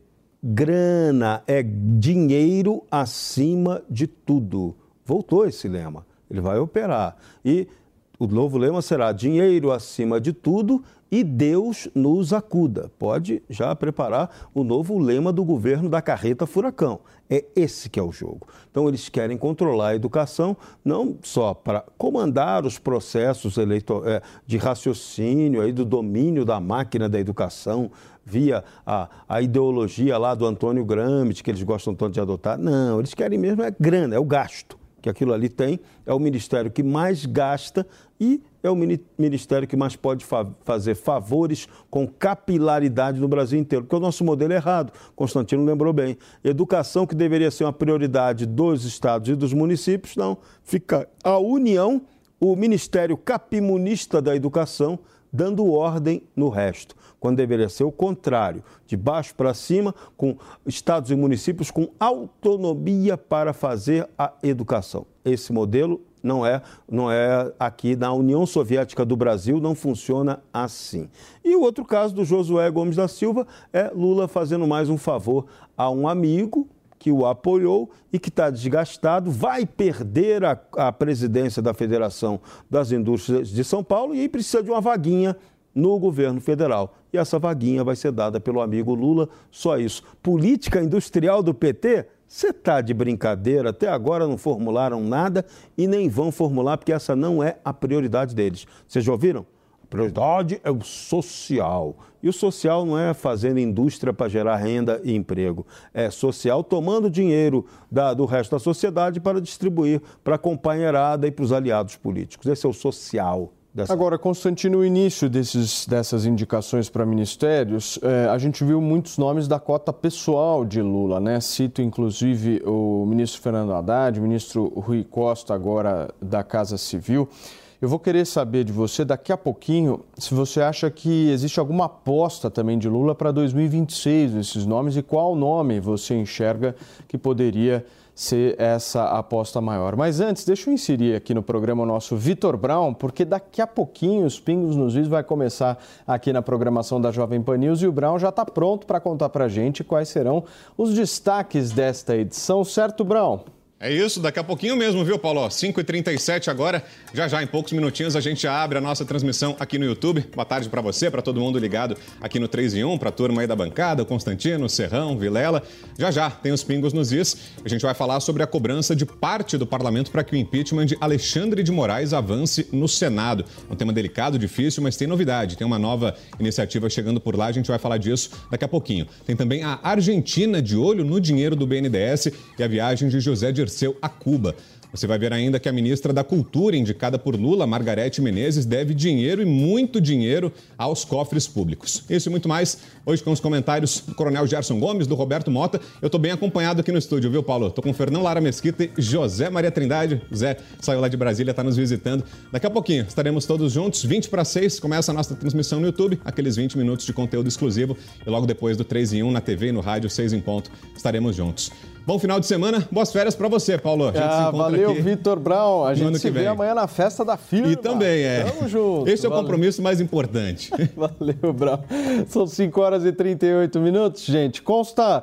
grana, é dinheiro acima de tudo. Voltou esse lema. Ele vai operar. E o novo lema será dinheiro acima de tudo e Deus nos acuda. Pode já preparar o novo lema do governo da carreta furacão. É esse que é o jogo. Então eles querem controlar a educação não só para comandar os processos é, de raciocínio aí do domínio da máquina da educação via a, a ideologia lá do Antônio Gramsci que eles gostam tanto de adotar. Não, eles querem mesmo é grana, é o gasto que aquilo ali tem, é o ministério que mais gasta e é o ministério que mais pode fa fazer favores com capilaridade no Brasil inteiro, porque o nosso modelo é errado. Constantino lembrou bem. Educação que deveria ser uma prioridade dos estados e dos municípios, não. Fica a União, o Ministério Capimunista da Educação, dando ordem no resto, quando deveria ser o contrário, de baixo para cima, com estados e municípios com autonomia para fazer a educação. Esse modelo não é, não é aqui na União Soviética do Brasil, não funciona assim. E o outro caso do Josué Gomes da Silva é Lula fazendo mais um favor a um amigo que o apoiou e que está desgastado, vai perder a, a presidência da Federação das Indústrias de São Paulo e precisa de uma vaguinha no governo federal. E essa vaguinha vai ser dada pelo amigo Lula, só isso. Política industrial do PT? Você está de brincadeira, até agora não formularam nada e nem vão formular, porque essa não é a prioridade deles. Vocês já ouviram? Prioridade é o social. E o social não é fazendo indústria para gerar renda e emprego. É social tomando dinheiro da, do resto da sociedade para distribuir para a companheirada e para os aliados políticos. Esse é o social. Dessa... Agora, Constantino, no início desses, dessas indicações para ministérios, eh, a gente viu muitos nomes da cota pessoal de Lula, né? Cito inclusive o ministro Fernando Haddad, o ministro Rui Costa, agora da Casa Civil. Eu vou querer saber de você daqui a pouquinho se você acha que existe alguma aposta também de Lula para 2026 nesses nomes e qual nome você enxerga que poderia ser essa aposta maior. Mas antes, deixa eu inserir aqui no programa o nosso Vitor Brown, porque daqui a pouquinho os Pingos nos Is vai começar aqui na programação da Jovem Pan News e o Brown já está pronto para contar para gente quais serão os destaques desta edição, certo, Brown? É isso, daqui a pouquinho mesmo, viu, Paulo? 5h37 agora, já já, em poucos minutinhos, a gente abre a nossa transmissão aqui no YouTube. Boa tarde para você, para todo mundo ligado aqui no 3 em 1, para a turma aí da bancada, Constantino, Serrão, Vilela. Já já, tem os pingos nos is. A gente vai falar sobre a cobrança de parte do parlamento para que o impeachment de Alexandre de Moraes avance no Senado. É um tema delicado, difícil, mas tem novidade. Tem uma nova iniciativa chegando por lá, a gente vai falar disso daqui a pouquinho. Tem também a Argentina de olho no dinheiro do BNDES e a viagem de José Dirceu a Cuba. Você vai ver ainda que a ministra da Cultura, indicada por Lula, Margarete Menezes, deve dinheiro e muito dinheiro aos cofres públicos. Isso e muito mais, hoje com os comentários do Coronel Gerson Gomes, do Roberto Mota. Eu estou bem acompanhado aqui no estúdio, viu, Paulo? Estou com Fernão Lara Mesquita e José Maria Trindade. Zé saiu lá de Brasília, está nos visitando. Daqui a pouquinho estaremos todos juntos, 20 para 6, começa a nossa transmissão no YouTube, aqueles 20 minutos de conteúdo exclusivo. E logo depois do 3 em 1 na TV e no rádio, 6 em ponto, estaremos juntos. Bom final de semana, boas férias para você, Paulo. A gente ah, se encontra valeu, aqui. Vitor Brown. A gente se vê amanhã na festa da firma. E também é. Tamo junto. Esse é o Valeu. compromisso mais importante. Valeu, Brown. São 5 horas e 38 minutos, gente. Consta,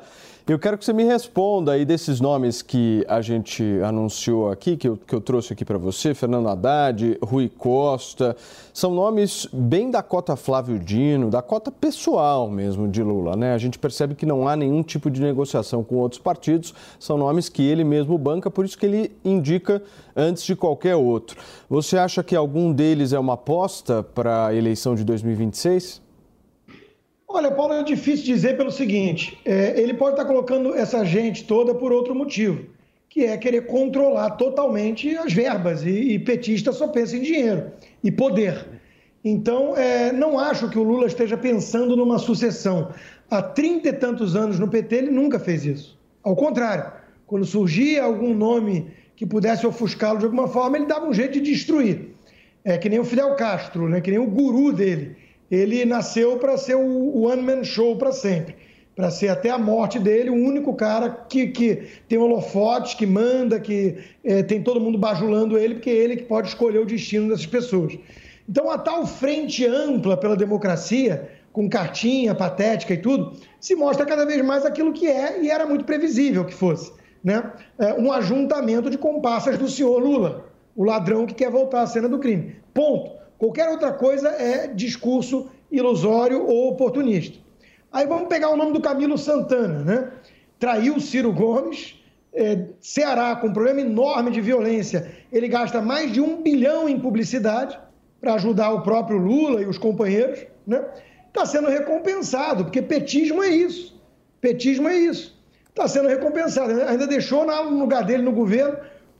eu quero que você me responda aí desses nomes que a gente anunciou aqui, que eu, que eu trouxe aqui para você, Fernando Haddad, Rui Costa. São nomes bem da cota Flávio Dino, da cota pessoal mesmo de Lula, né? A gente percebe que não há nenhum tipo de negociação com outros partidos, são nomes que ele mesmo banca, por isso que ele indica antes de qualquer outro. Você acha que algum deles é uma aposta para a eleição de 2026? Olha, Paulo, é difícil dizer pelo seguinte: é, ele pode estar colocando essa gente toda por outro motivo, que é querer controlar totalmente as verbas. E, e petista só pensa em dinheiro e poder. Então, é, não acho que o Lula esteja pensando numa sucessão. Há trinta e tantos anos no PT, ele nunca fez isso. Ao contrário, quando surgia algum nome que pudesse ofuscá-lo de alguma forma, ele dava um jeito de destruir. É que nem o Fidel Castro, né? que nem o guru dele. Ele nasceu para ser o one-man show para sempre. Para ser até a morte dele o único cara que, que tem holofotes, que manda, que é, tem todo mundo bajulando ele, porque é ele que pode escolher o destino dessas pessoas. Então, a tal frente ampla pela democracia, com cartinha patética e tudo, se mostra cada vez mais aquilo que é e era muito previsível que fosse. Né? É, um ajuntamento de comparsas do senhor Lula, o ladrão que quer voltar à cena do crime. Ponto. Qualquer outra coisa é discurso ilusório ou oportunista. Aí vamos pegar o nome do Camilo Santana, né? Traiu Ciro Gomes, é, Ceará com um problema enorme de violência, ele gasta mais de um bilhão em publicidade para ajudar o próprio Lula e os companheiros, né? Está sendo recompensado, porque petismo é isso. Petismo é isso. Está sendo recompensado. Ainda deixou no lugar dele no governo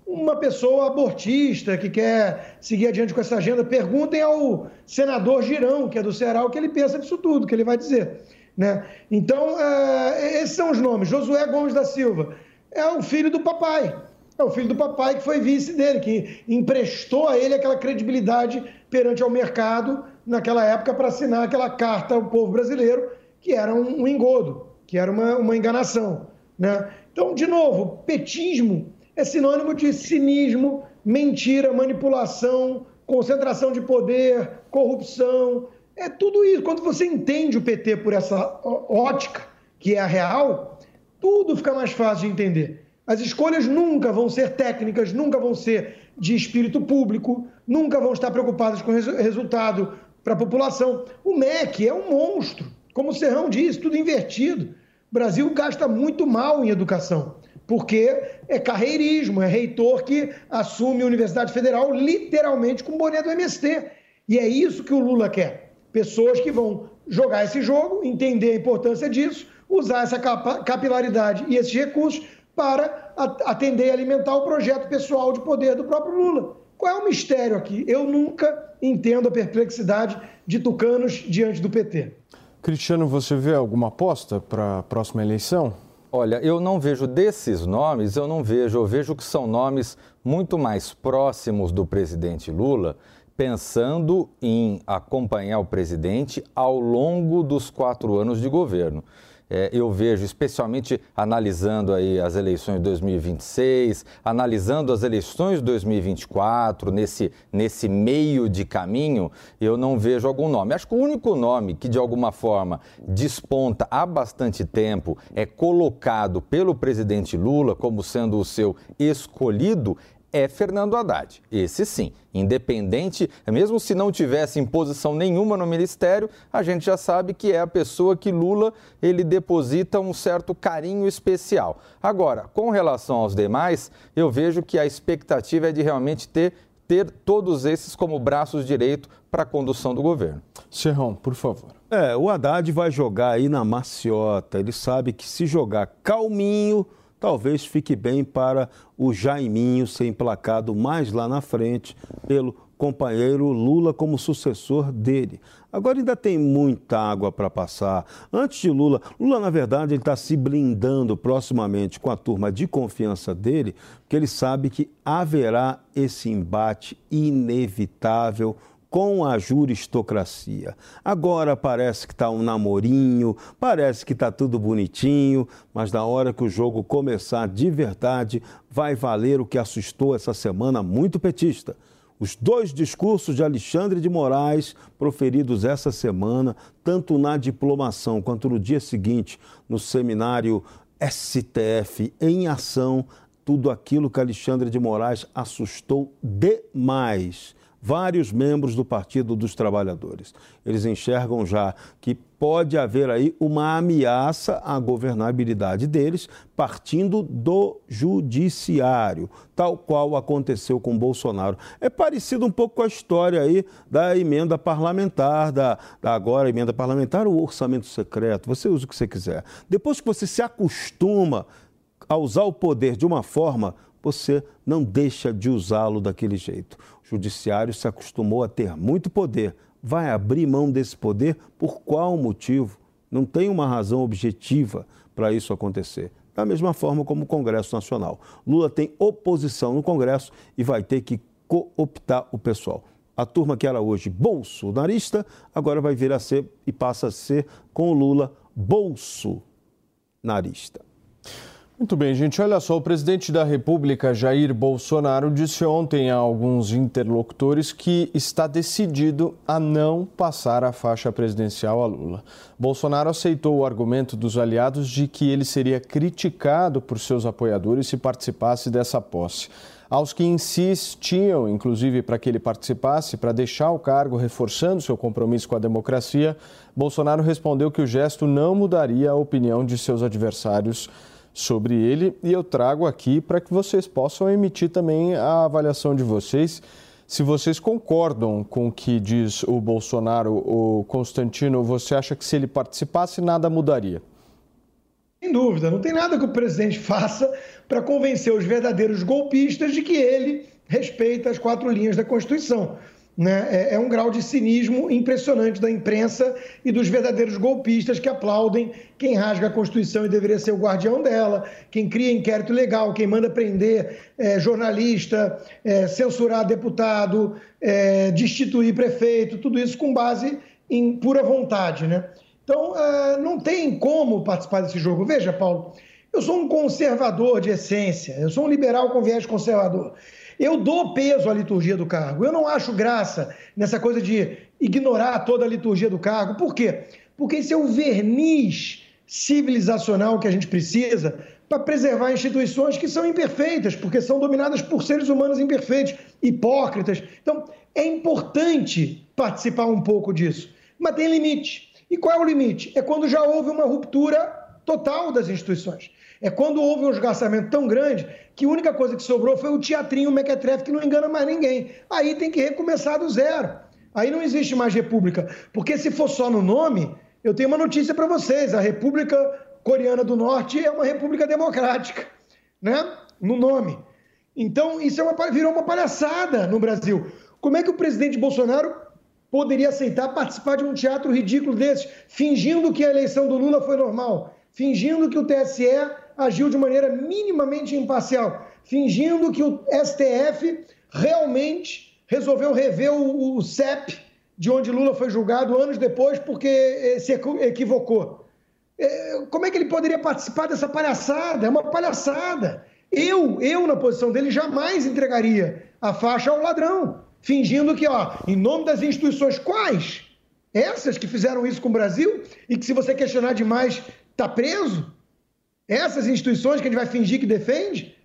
uma pessoa abortista que quer seguir adiante com essa agenda. Perguntem ao senador Girão, que é do Ceará, o que ele pensa disso tudo, o que ele vai dizer. Né? Então, é, esses são os nomes. Josué Gomes da Silva é o filho do papai. É o filho do papai que foi vice dele, que emprestou a ele aquela credibilidade perante ao mercado naquela época para assinar aquela carta ao povo brasileiro, que era um, um engodo, que era uma, uma enganação. Né? Então, de novo, petismo é sinônimo de cinismo, mentira, manipulação, concentração de poder, corrupção. É tudo isso. Quando você entende o PT por essa ótica, que é a real, tudo fica mais fácil de entender. As escolhas nunca vão ser técnicas, nunca vão ser de espírito público, nunca vão estar preocupadas com o resultado para a população. O MEC é um monstro. Como o Serrão disse, tudo invertido. O Brasil gasta muito mal em educação porque é carreirismo, é reitor que assume a Universidade Federal literalmente com o boné do MST. E é isso que o Lula quer. Pessoas que vão jogar esse jogo, entender a importância disso, usar essa capilaridade e esses recursos para atender e alimentar o projeto pessoal de poder do próprio Lula. Qual é o mistério aqui? Eu nunca entendo a perplexidade de tucanos diante do PT. Cristiano, você vê alguma aposta para a próxima eleição? Olha, eu não vejo desses nomes, eu não vejo, eu vejo que são nomes muito mais próximos do presidente Lula, pensando em acompanhar o presidente ao longo dos quatro anos de governo. É, eu vejo, especialmente analisando aí as eleições de 2026, analisando as eleições de 2024, nesse, nesse meio de caminho, eu não vejo algum nome. Acho que o único nome que, de alguma forma, desponta há bastante tempo, é colocado pelo presidente Lula como sendo o seu escolhido, é Fernando Haddad. Esse sim, independente, mesmo se não tivesse imposição nenhuma no ministério, a gente já sabe que é a pessoa que Lula ele deposita um certo carinho especial. Agora, com relação aos demais, eu vejo que a expectativa é de realmente ter ter todos esses como braços direitos para a condução do governo. Serrão, por favor. É, o Haddad vai jogar aí na maciota. Ele sabe que se jogar calminho, talvez fique bem para o Jaiminho ser emplacado mais lá na frente pelo companheiro Lula como sucessor dele. Agora ainda tem muita água para passar. Antes de Lula, Lula na verdade ele está se blindando proximamente com a turma de confiança dele, porque ele sabe que haverá esse embate inevitável com a juristocracia. Agora parece que está um namorinho, parece que está tudo bonitinho, mas na hora que o jogo começar de verdade, vai valer o que assustou essa semana muito petista. Os dois discursos de Alexandre de Moraes, proferidos essa semana, tanto na diplomação quanto no dia seguinte, no seminário STF em ação, tudo aquilo que Alexandre de Moraes assustou demais vários membros do Partido dos Trabalhadores. Eles enxergam já que pode haver aí uma ameaça à governabilidade deles partindo do judiciário, tal qual aconteceu com Bolsonaro. É parecido um pouco com a história aí da emenda parlamentar, da, da agora emenda parlamentar, o orçamento secreto, você usa o que você quiser. Depois que você se acostuma a usar o poder de uma forma, você não deixa de usá-lo daquele jeito. Judiciário se acostumou a ter muito poder. Vai abrir mão desse poder por qual motivo? Não tem uma razão objetiva para isso acontecer. Da mesma forma como o Congresso Nacional. Lula tem oposição no Congresso e vai ter que cooptar o pessoal. A turma que era hoje bolsonarista, agora vai vir a ser e passa a ser com o Lula bolsonarista. Muito bem, gente. Olha só, o presidente da República, Jair Bolsonaro, disse ontem a alguns interlocutores que está decidido a não passar a faixa presidencial a Lula. Bolsonaro aceitou o argumento dos aliados de que ele seria criticado por seus apoiadores se participasse dessa posse. Aos que insistiam, inclusive, para que ele participasse, para deixar o cargo, reforçando seu compromisso com a democracia, Bolsonaro respondeu que o gesto não mudaria a opinião de seus adversários sobre ele e eu trago aqui para que vocês possam emitir também a avaliação de vocês. Se vocês concordam com o que diz o Bolsonaro, o Constantino, você acha que se ele participasse nada mudaria? Sem dúvida, não tem nada que o presidente faça para convencer os verdadeiros golpistas de que ele respeita as quatro linhas da Constituição. Né? É, é, um grau de cinismo impressionante da imprensa e dos verdadeiros golpistas que aplaudem quem rasga a Constituição e deveria ser o guardião dela, quem cria inquérito legal, quem manda prender é, jornalista, é, censurar deputado, é, destituir prefeito, tudo isso com base em pura vontade. Né? Então, é, não tem como participar desse jogo. Veja, Paulo, eu sou um conservador de essência, eu sou um liberal com viés conservador. Eu dou peso à liturgia do cargo. Eu não acho graça nessa coisa de ignorar toda a liturgia do cargo. Por quê? Porque esse é o verniz civilizacional que a gente precisa para preservar instituições que são imperfeitas, porque são dominadas por seres humanos imperfeitos, hipócritas. Então, é importante participar um pouco disso, mas tem limite. E qual é o limite? É quando já houve uma ruptura total das instituições. É quando houve um esgarçamento tão grande que a única coisa que sobrou foi o teatrinho mequetrefe que não engana mais ninguém. Aí tem que recomeçar do zero. Aí não existe mais república. Porque se for só no nome, eu tenho uma notícia para vocês. A República Coreana do Norte é uma república democrática, né? No nome. Então, isso é uma, virou uma palhaçada no Brasil. Como é que o presidente Bolsonaro poderia aceitar participar de um teatro ridículo desse, fingindo que a eleição do Lula foi normal, fingindo que o TSE agiu de maneira minimamente imparcial, fingindo que o STF realmente resolveu rever o, o CEP de onde Lula foi julgado anos depois porque eh, se equivocou. Eh, como é que ele poderia participar dessa palhaçada? É uma palhaçada. Eu, eu na posição dele, jamais entregaria a faixa ao ladrão, fingindo que, ó, em nome das instituições quais? Essas que fizeram isso com o Brasil e que, se você questionar demais, tá preso? Essas instituições que a gente vai fingir que defende?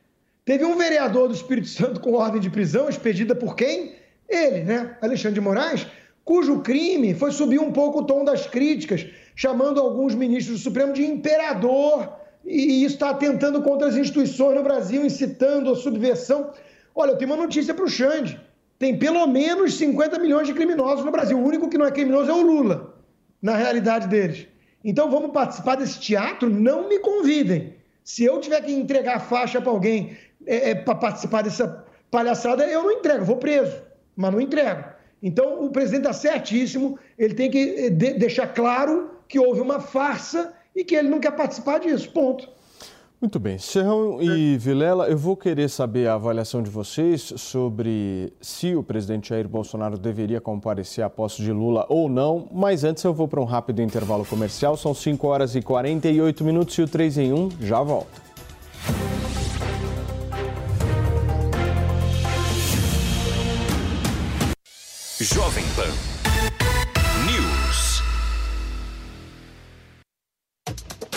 Teve um vereador do Espírito Santo com ordem de prisão expedida por quem? Ele, né? Alexandre de Moraes, cujo crime foi subir um pouco o tom das críticas, chamando alguns ministros do Supremo de imperador, e isso está atentando contra as instituições no Brasil, incitando a subversão. Olha, eu tenho uma notícia para o Xande. Tem pelo menos 50 milhões de criminosos no Brasil. O único que não é criminoso é o Lula, na realidade deles. Então vamos participar desse teatro? Não me convidem. Se eu tiver que entregar faixa para alguém é, é, para participar dessa palhaçada, eu não entrego, vou preso, mas não entrego. Então o presidente está certíssimo, ele tem que eh, de deixar claro que houve uma farsa e que ele não quer participar disso. Ponto. Muito bem. Serrão e Vilela, eu vou querer saber a avaliação de vocês sobre se o presidente Jair Bolsonaro deveria comparecer à posse de Lula ou não, mas antes eu vou para um rápido intervalo comercial. São 5 horas e 48 minutos e o 3 em 1 já volta. Jovem Pan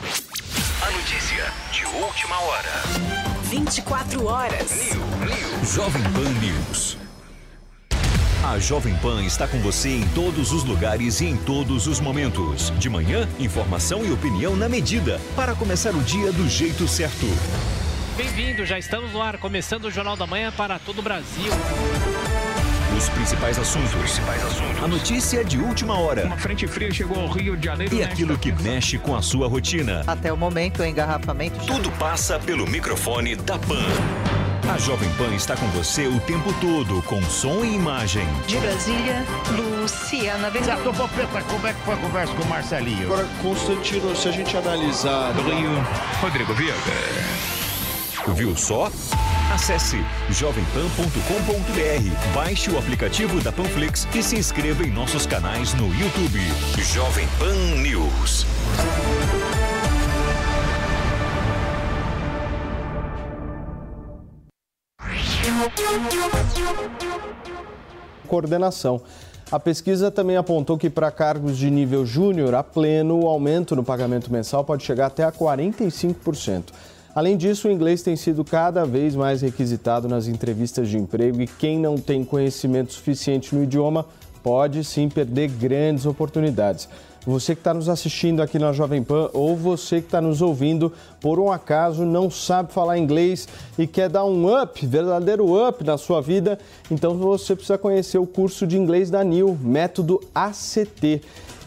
A notícia de última hora. 24 horas. Jovem Pan News. A Jovem Pan está com você em todos os lugares e em todos os momentos. De manhã, informação e opinião na medida para começar o dia do jeito certo. Bem-vindo, já estamos no ar, começando o Jornal da Manhã para todo o Brasil. Os principais assuntos. A notícia de última hora. Uma frente fria chegou ao Rio de Janeiro. E aquilo que mexe com a sua rotina. Até o momento, o engarrafamento. Tudo passa pelo microfone da Pan. A Jovem Pan está com você o tempo todo, com som e imagem. De Brasília, Luciana Ventura. Gato Popeta, como é que foi a conversa com o Marcelinho? Agora, Constantino, se a gente analisar... Do Rio, Rodrigo Viega. Viu só? Acesse jovempan.com.br, baixe o aplicativo da Panflix e se inscreva em nossos canais no YouTube. Jovem Pan News. Coordenação. A pesquisa também apontou que para cargos de nível júnior a pleno, o aumento no pagamento mensal pode chegar até a 45%. Além disso, o inglês tem sido cada vez mais requisitado nas entrevistas de emprego e quem não tem conhecimento suficiente no idioma pode sim perder grandes oportunidades. Você que está nos assistindo aqui na Jovem Pan ou você que está nos ouvindo, por um acaso não sabe falar inglês e quer dar um up, verdadeiro up na sua vida, então você precisa conhecer o curso de inglês da NIL, método ACT.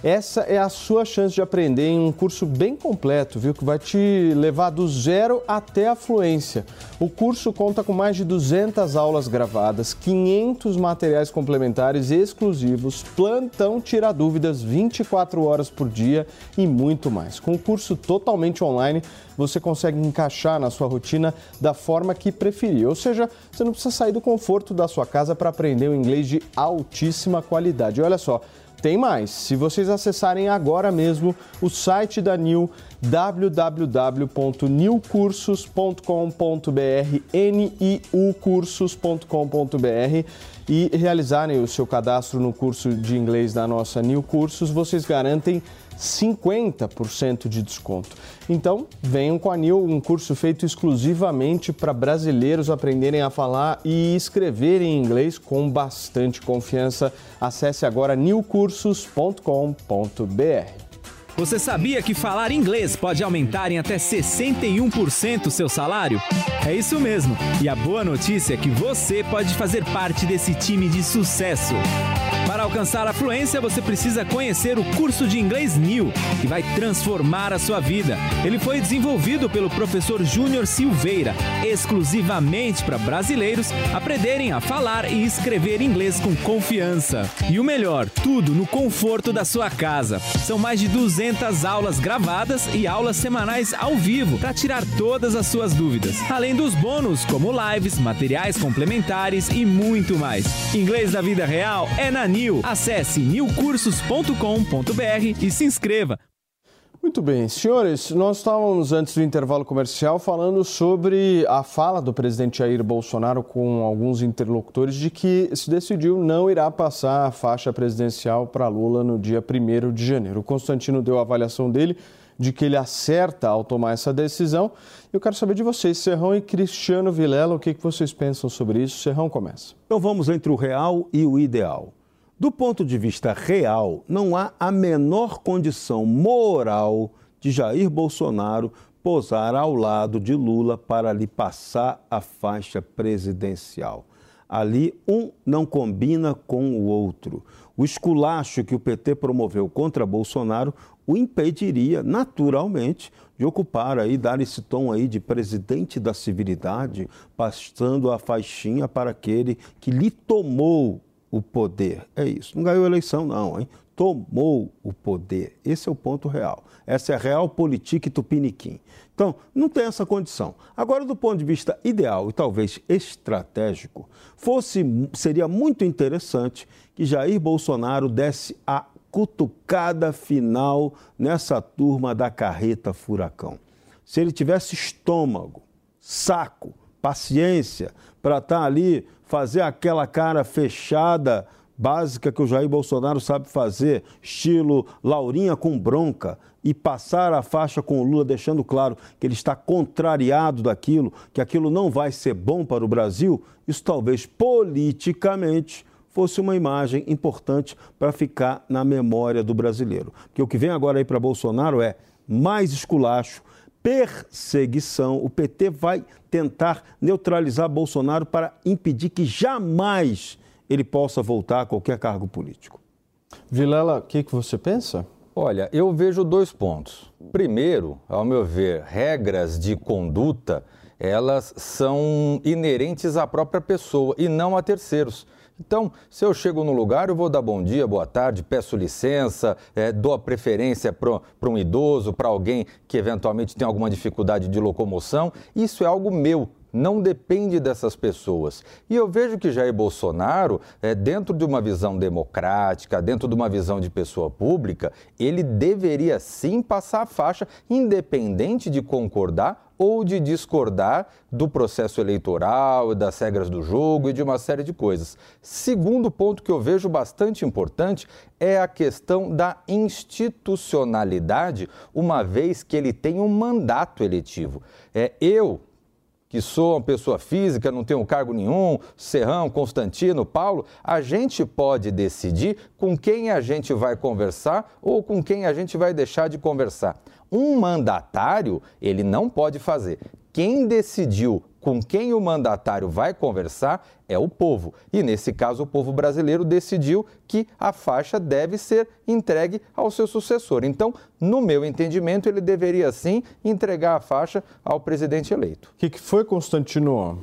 Essa é a sua chance de aprender em um curso bem completo, viu? Que vai te levar do zero até a fluência. O curso conta com mais de 200 aulas gravadas, 500 materiais complementares exclusivos, plantão tira dúvidas 24 horas por dia e muito mais. Com o curso totalmente online, você consegue encaixar na sua rotina da forma que preferir. Ou seja, você não precisa sair do conforto da sua casa para aprender o inglês de altíssima qualidade. Olha só, tem mais. Se vocês acessarem agora mesmo o site da NIL, www.nilcursos.com.br, niucursos.com.br e realizarem o seu cadastro no curso de inglês da nossa NIL Cursos, vocês garantem 50% de desconto. Então, venham com a Nil, um curso feito exclusivamente para brasileiros aprenderem a falar e escrever em inglês com bastante confiança. Acesse agora newcursos.com.br. Você sabia que falar inglês pode aumentar em até 61% o seu salário? É isso mesmo. E a boa notícia é que você pode fazer parte desse time de sucesso. Para alcançar a fluência, você precisa conhecer o curso de inglês New, que vai transformar a sua vida. Ele foi desenvolvido pelo professor Júnior Silveira, exclusivamente para brasileiros aprenderem a falar e escrever inglês com confiança. E o melhor, tudo no conforto da sua casa. São mais de 200 aulas gravadas e aulas semanais ao vivo para tirar todas as suas dúvidas. Além dos bônus, como lives, materiais complementares e muito mais. Inglês da vida real é na New. Acesse newcursos.com.br e se inscreva. Muito bem, senhores, nós estávamos antes do intervalo comercial falando sobre a fala do presidente Jair Bolsonaro com alguns interlocutores de que se decidiu não irá passar a faixa presidencial para Lula no dia 1 de janeiro. O Constantino deu a avaliação dele de que ele acerta ao tomar essa decisão. Eu quero saber de vocês, Serrão e Cristiano Vilela, o que vocês pensam sobre isso? Serrão começa. Então vamos entre o real e o ideal. Do ponto de vista real, não há a menor condição moral de Jair Bolsonaro posar ao lado de Lula para lhe passar a faixa presidencial. Ali, um não combina com o outro. O esculacho que o PT promoveu contra Bolsonaro o impediria, naturalmente, de ocupar aí, dar esse tom aí de presidente da civilidade, passando a faixinha para aquele que lhe tomou o poder. É isso. Não ganhou eleição, não, hein? Tomou o poder. Esse é o ponto real. Essa é a real política tupiniquim. Então, não tem essa condição. Agora, do ponto de vista ideal e talvez estratégico, fosse, seria muito interessante que Jair Bolsonaro desse a cutucada final nessa turma da carreta furacão. Se ele tivesse estômago, saco, paciência para estar tá ali fazer aquela cara fechada básica que o Jair Bolsonaro sabe fazer, estilo Laurinha com bronca, e passar a faixa com o Lula, deixando claro que ele está contrariado daquilo, que aquilo não vai ser bom para o Brasil, isso talvez politicamente fosse uma imagem importante para ficar na memória do brasileiro. Porque o que vem agora aí para Bolsonaro é mais esculacho, perseguição. O PT vai tentar neutralizar Bolsonaro para impedir que jamais ele possa voltar a qualquer cargo político. Vilela, o que, que você pensa? Olha, eu vejo dois pontos. Primeiro, ao meu ver, regras de conduta, elas são inerentes à própria pessoa e não a terceiros. Então, se eu chego no lugar, eu vou dar bom dia, boa tarde, peço licença, é, dou a preferência para um idoso, para alguém que eventualmente tem alguma dificuldade de locomoção. Isso é algo meu, não depende dessas pessoas. E eu vejo que Jair Bolsonaro, é, dentro de uma visão democrática, dentro de uma visão de pessoa pública, ele deveria sim passar a faixa, independente de concordar ou de discordar do processo eleitoral, das regras do jogo e de uma série de coisas. Segundo ponto que eu vejo bastante importante é a questão da institucionalidade, uma vez que ele tem um mandato eletivo. É, eu, que sou uma pessoa física, não tenho cargo nenhum, Serrão, Constantino, Paulo, a gente pode decidir com quem a gente vai conversar ou com quem a gente vai deixar de conversar. Um mandatário, ele não pode fazer. Quem decidiu com quem o mandatário vai conversar é o povo. E nesse caso, o povo brasileiro decidiu que a faixa deve ser entregue ao seu sucessor. Então, no meu entendimento, ele deveria sim entregar a faixa ao presidente eleito. O que, que foi, Constantino?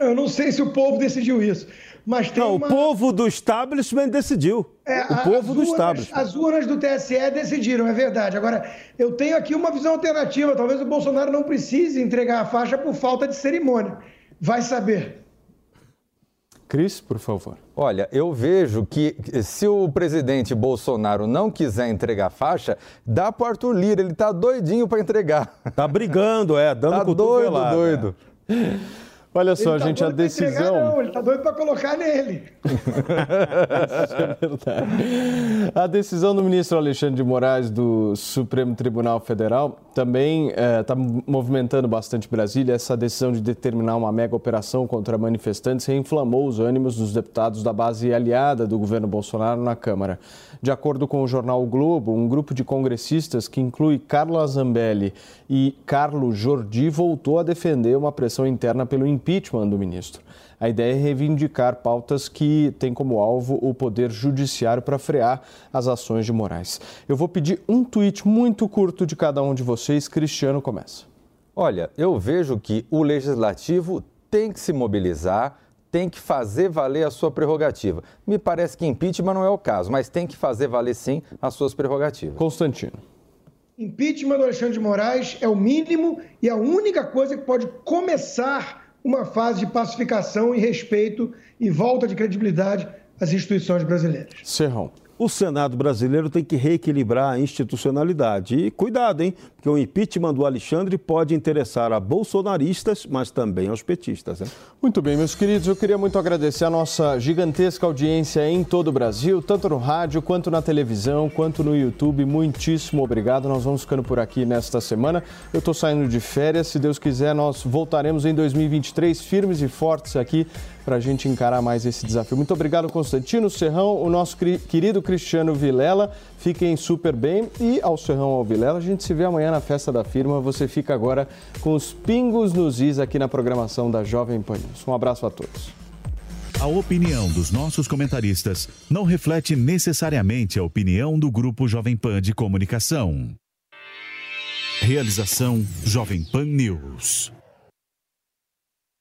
Eu não sei se o povo decidiu isso. Mas tem não, uma... o povo do establishment decidiu. É, o povo do urnas, establishment. As urnas do TSE decidiram, é verdade. Agora, eu tenho aqui uma visão alternativa. Talvez o Bolsonaro não precise entregar a faixa por falta de cerimônia. Vai saber. Cris, por favor. Olha, eu vejo que se o presidente Bolsonaro não quiser entregar a faixa, dá para o Arthur Lira, ele tá doidinho para entregar. Tá brigando, é, dando tá doido, doido. É. Olha só, tá gente, a pra entregar, decisão. não, ele tá doido para colocar nele. É verdade. A decisão do ministro Alexandre de Moraes do Supremo Tribunal Federal também está movimentando bastante Brasília. Essa decisão de determinar uma mega operação contra manifestantes reinflamou os ânimos dos deputados da base aliada do governo Bolsonaro na Câmara. De acordo com o jornal o Globo, um grupo de congressistas que inclui Carla Zambelli e Carlo Jordi voltou a defender uma pressão interna pelo impeachment do ministro. A ideia é reivindicar pautas que têm como alvo o poder judiciário para frear as ações de Moraes. Eu vou pedir um tweet muito curto de cada um de vocês. Cristiano começa. Olha, eu vejo que o legislativo tem que se mobilizar, tem que fazer valer a sua prerrogativa. Me parece que impeachment não é o caso, mas tem que fazer valer sim as suas prerrogativas. Constantino. Impeachment do Alexandre de Moraes é o mínimo e a única coisa que pode começar uma fase de pacificação e respeito e volta de credibilidade às instituições brasileiras. Serrão. O Senado brasileiro tem que reequilibrar a institucionalidade. E cuidado, hein? Porque o impeachment do Alexandre pode interessar a bolsonaristas, mas também aos petistas. Hein? Muito bem, meus queridos, eu queria muito agradecer a nossa gigantesca audiência em todo o Brasil, tanto no rádio, quanto na televisão, quanto no YouTube. Muitíssimo obrigado. Nós vamos ficando por aqui nesta semana. Eu estou saindo de férias. Se Deus quiser, nós voltaremos em 2023 firmes e fortes aqui para a gente encarar mais esse desafio. Muito obrigado, Constantino Serrão, o nosso querido Cristiano Vilela. Fiquem super bem e ao Serrão ao Vilela, a gente se vê amanhã na festa da firma. Você fica agora com os pingos nos is aqui na programação da Jovem Pan News. Um abraço a todos. A opinião dos nossos comentaristas não reflete necessariamente a opinião do Grupo Jovem Pan de Comunicação. Realização Jovem Pan News.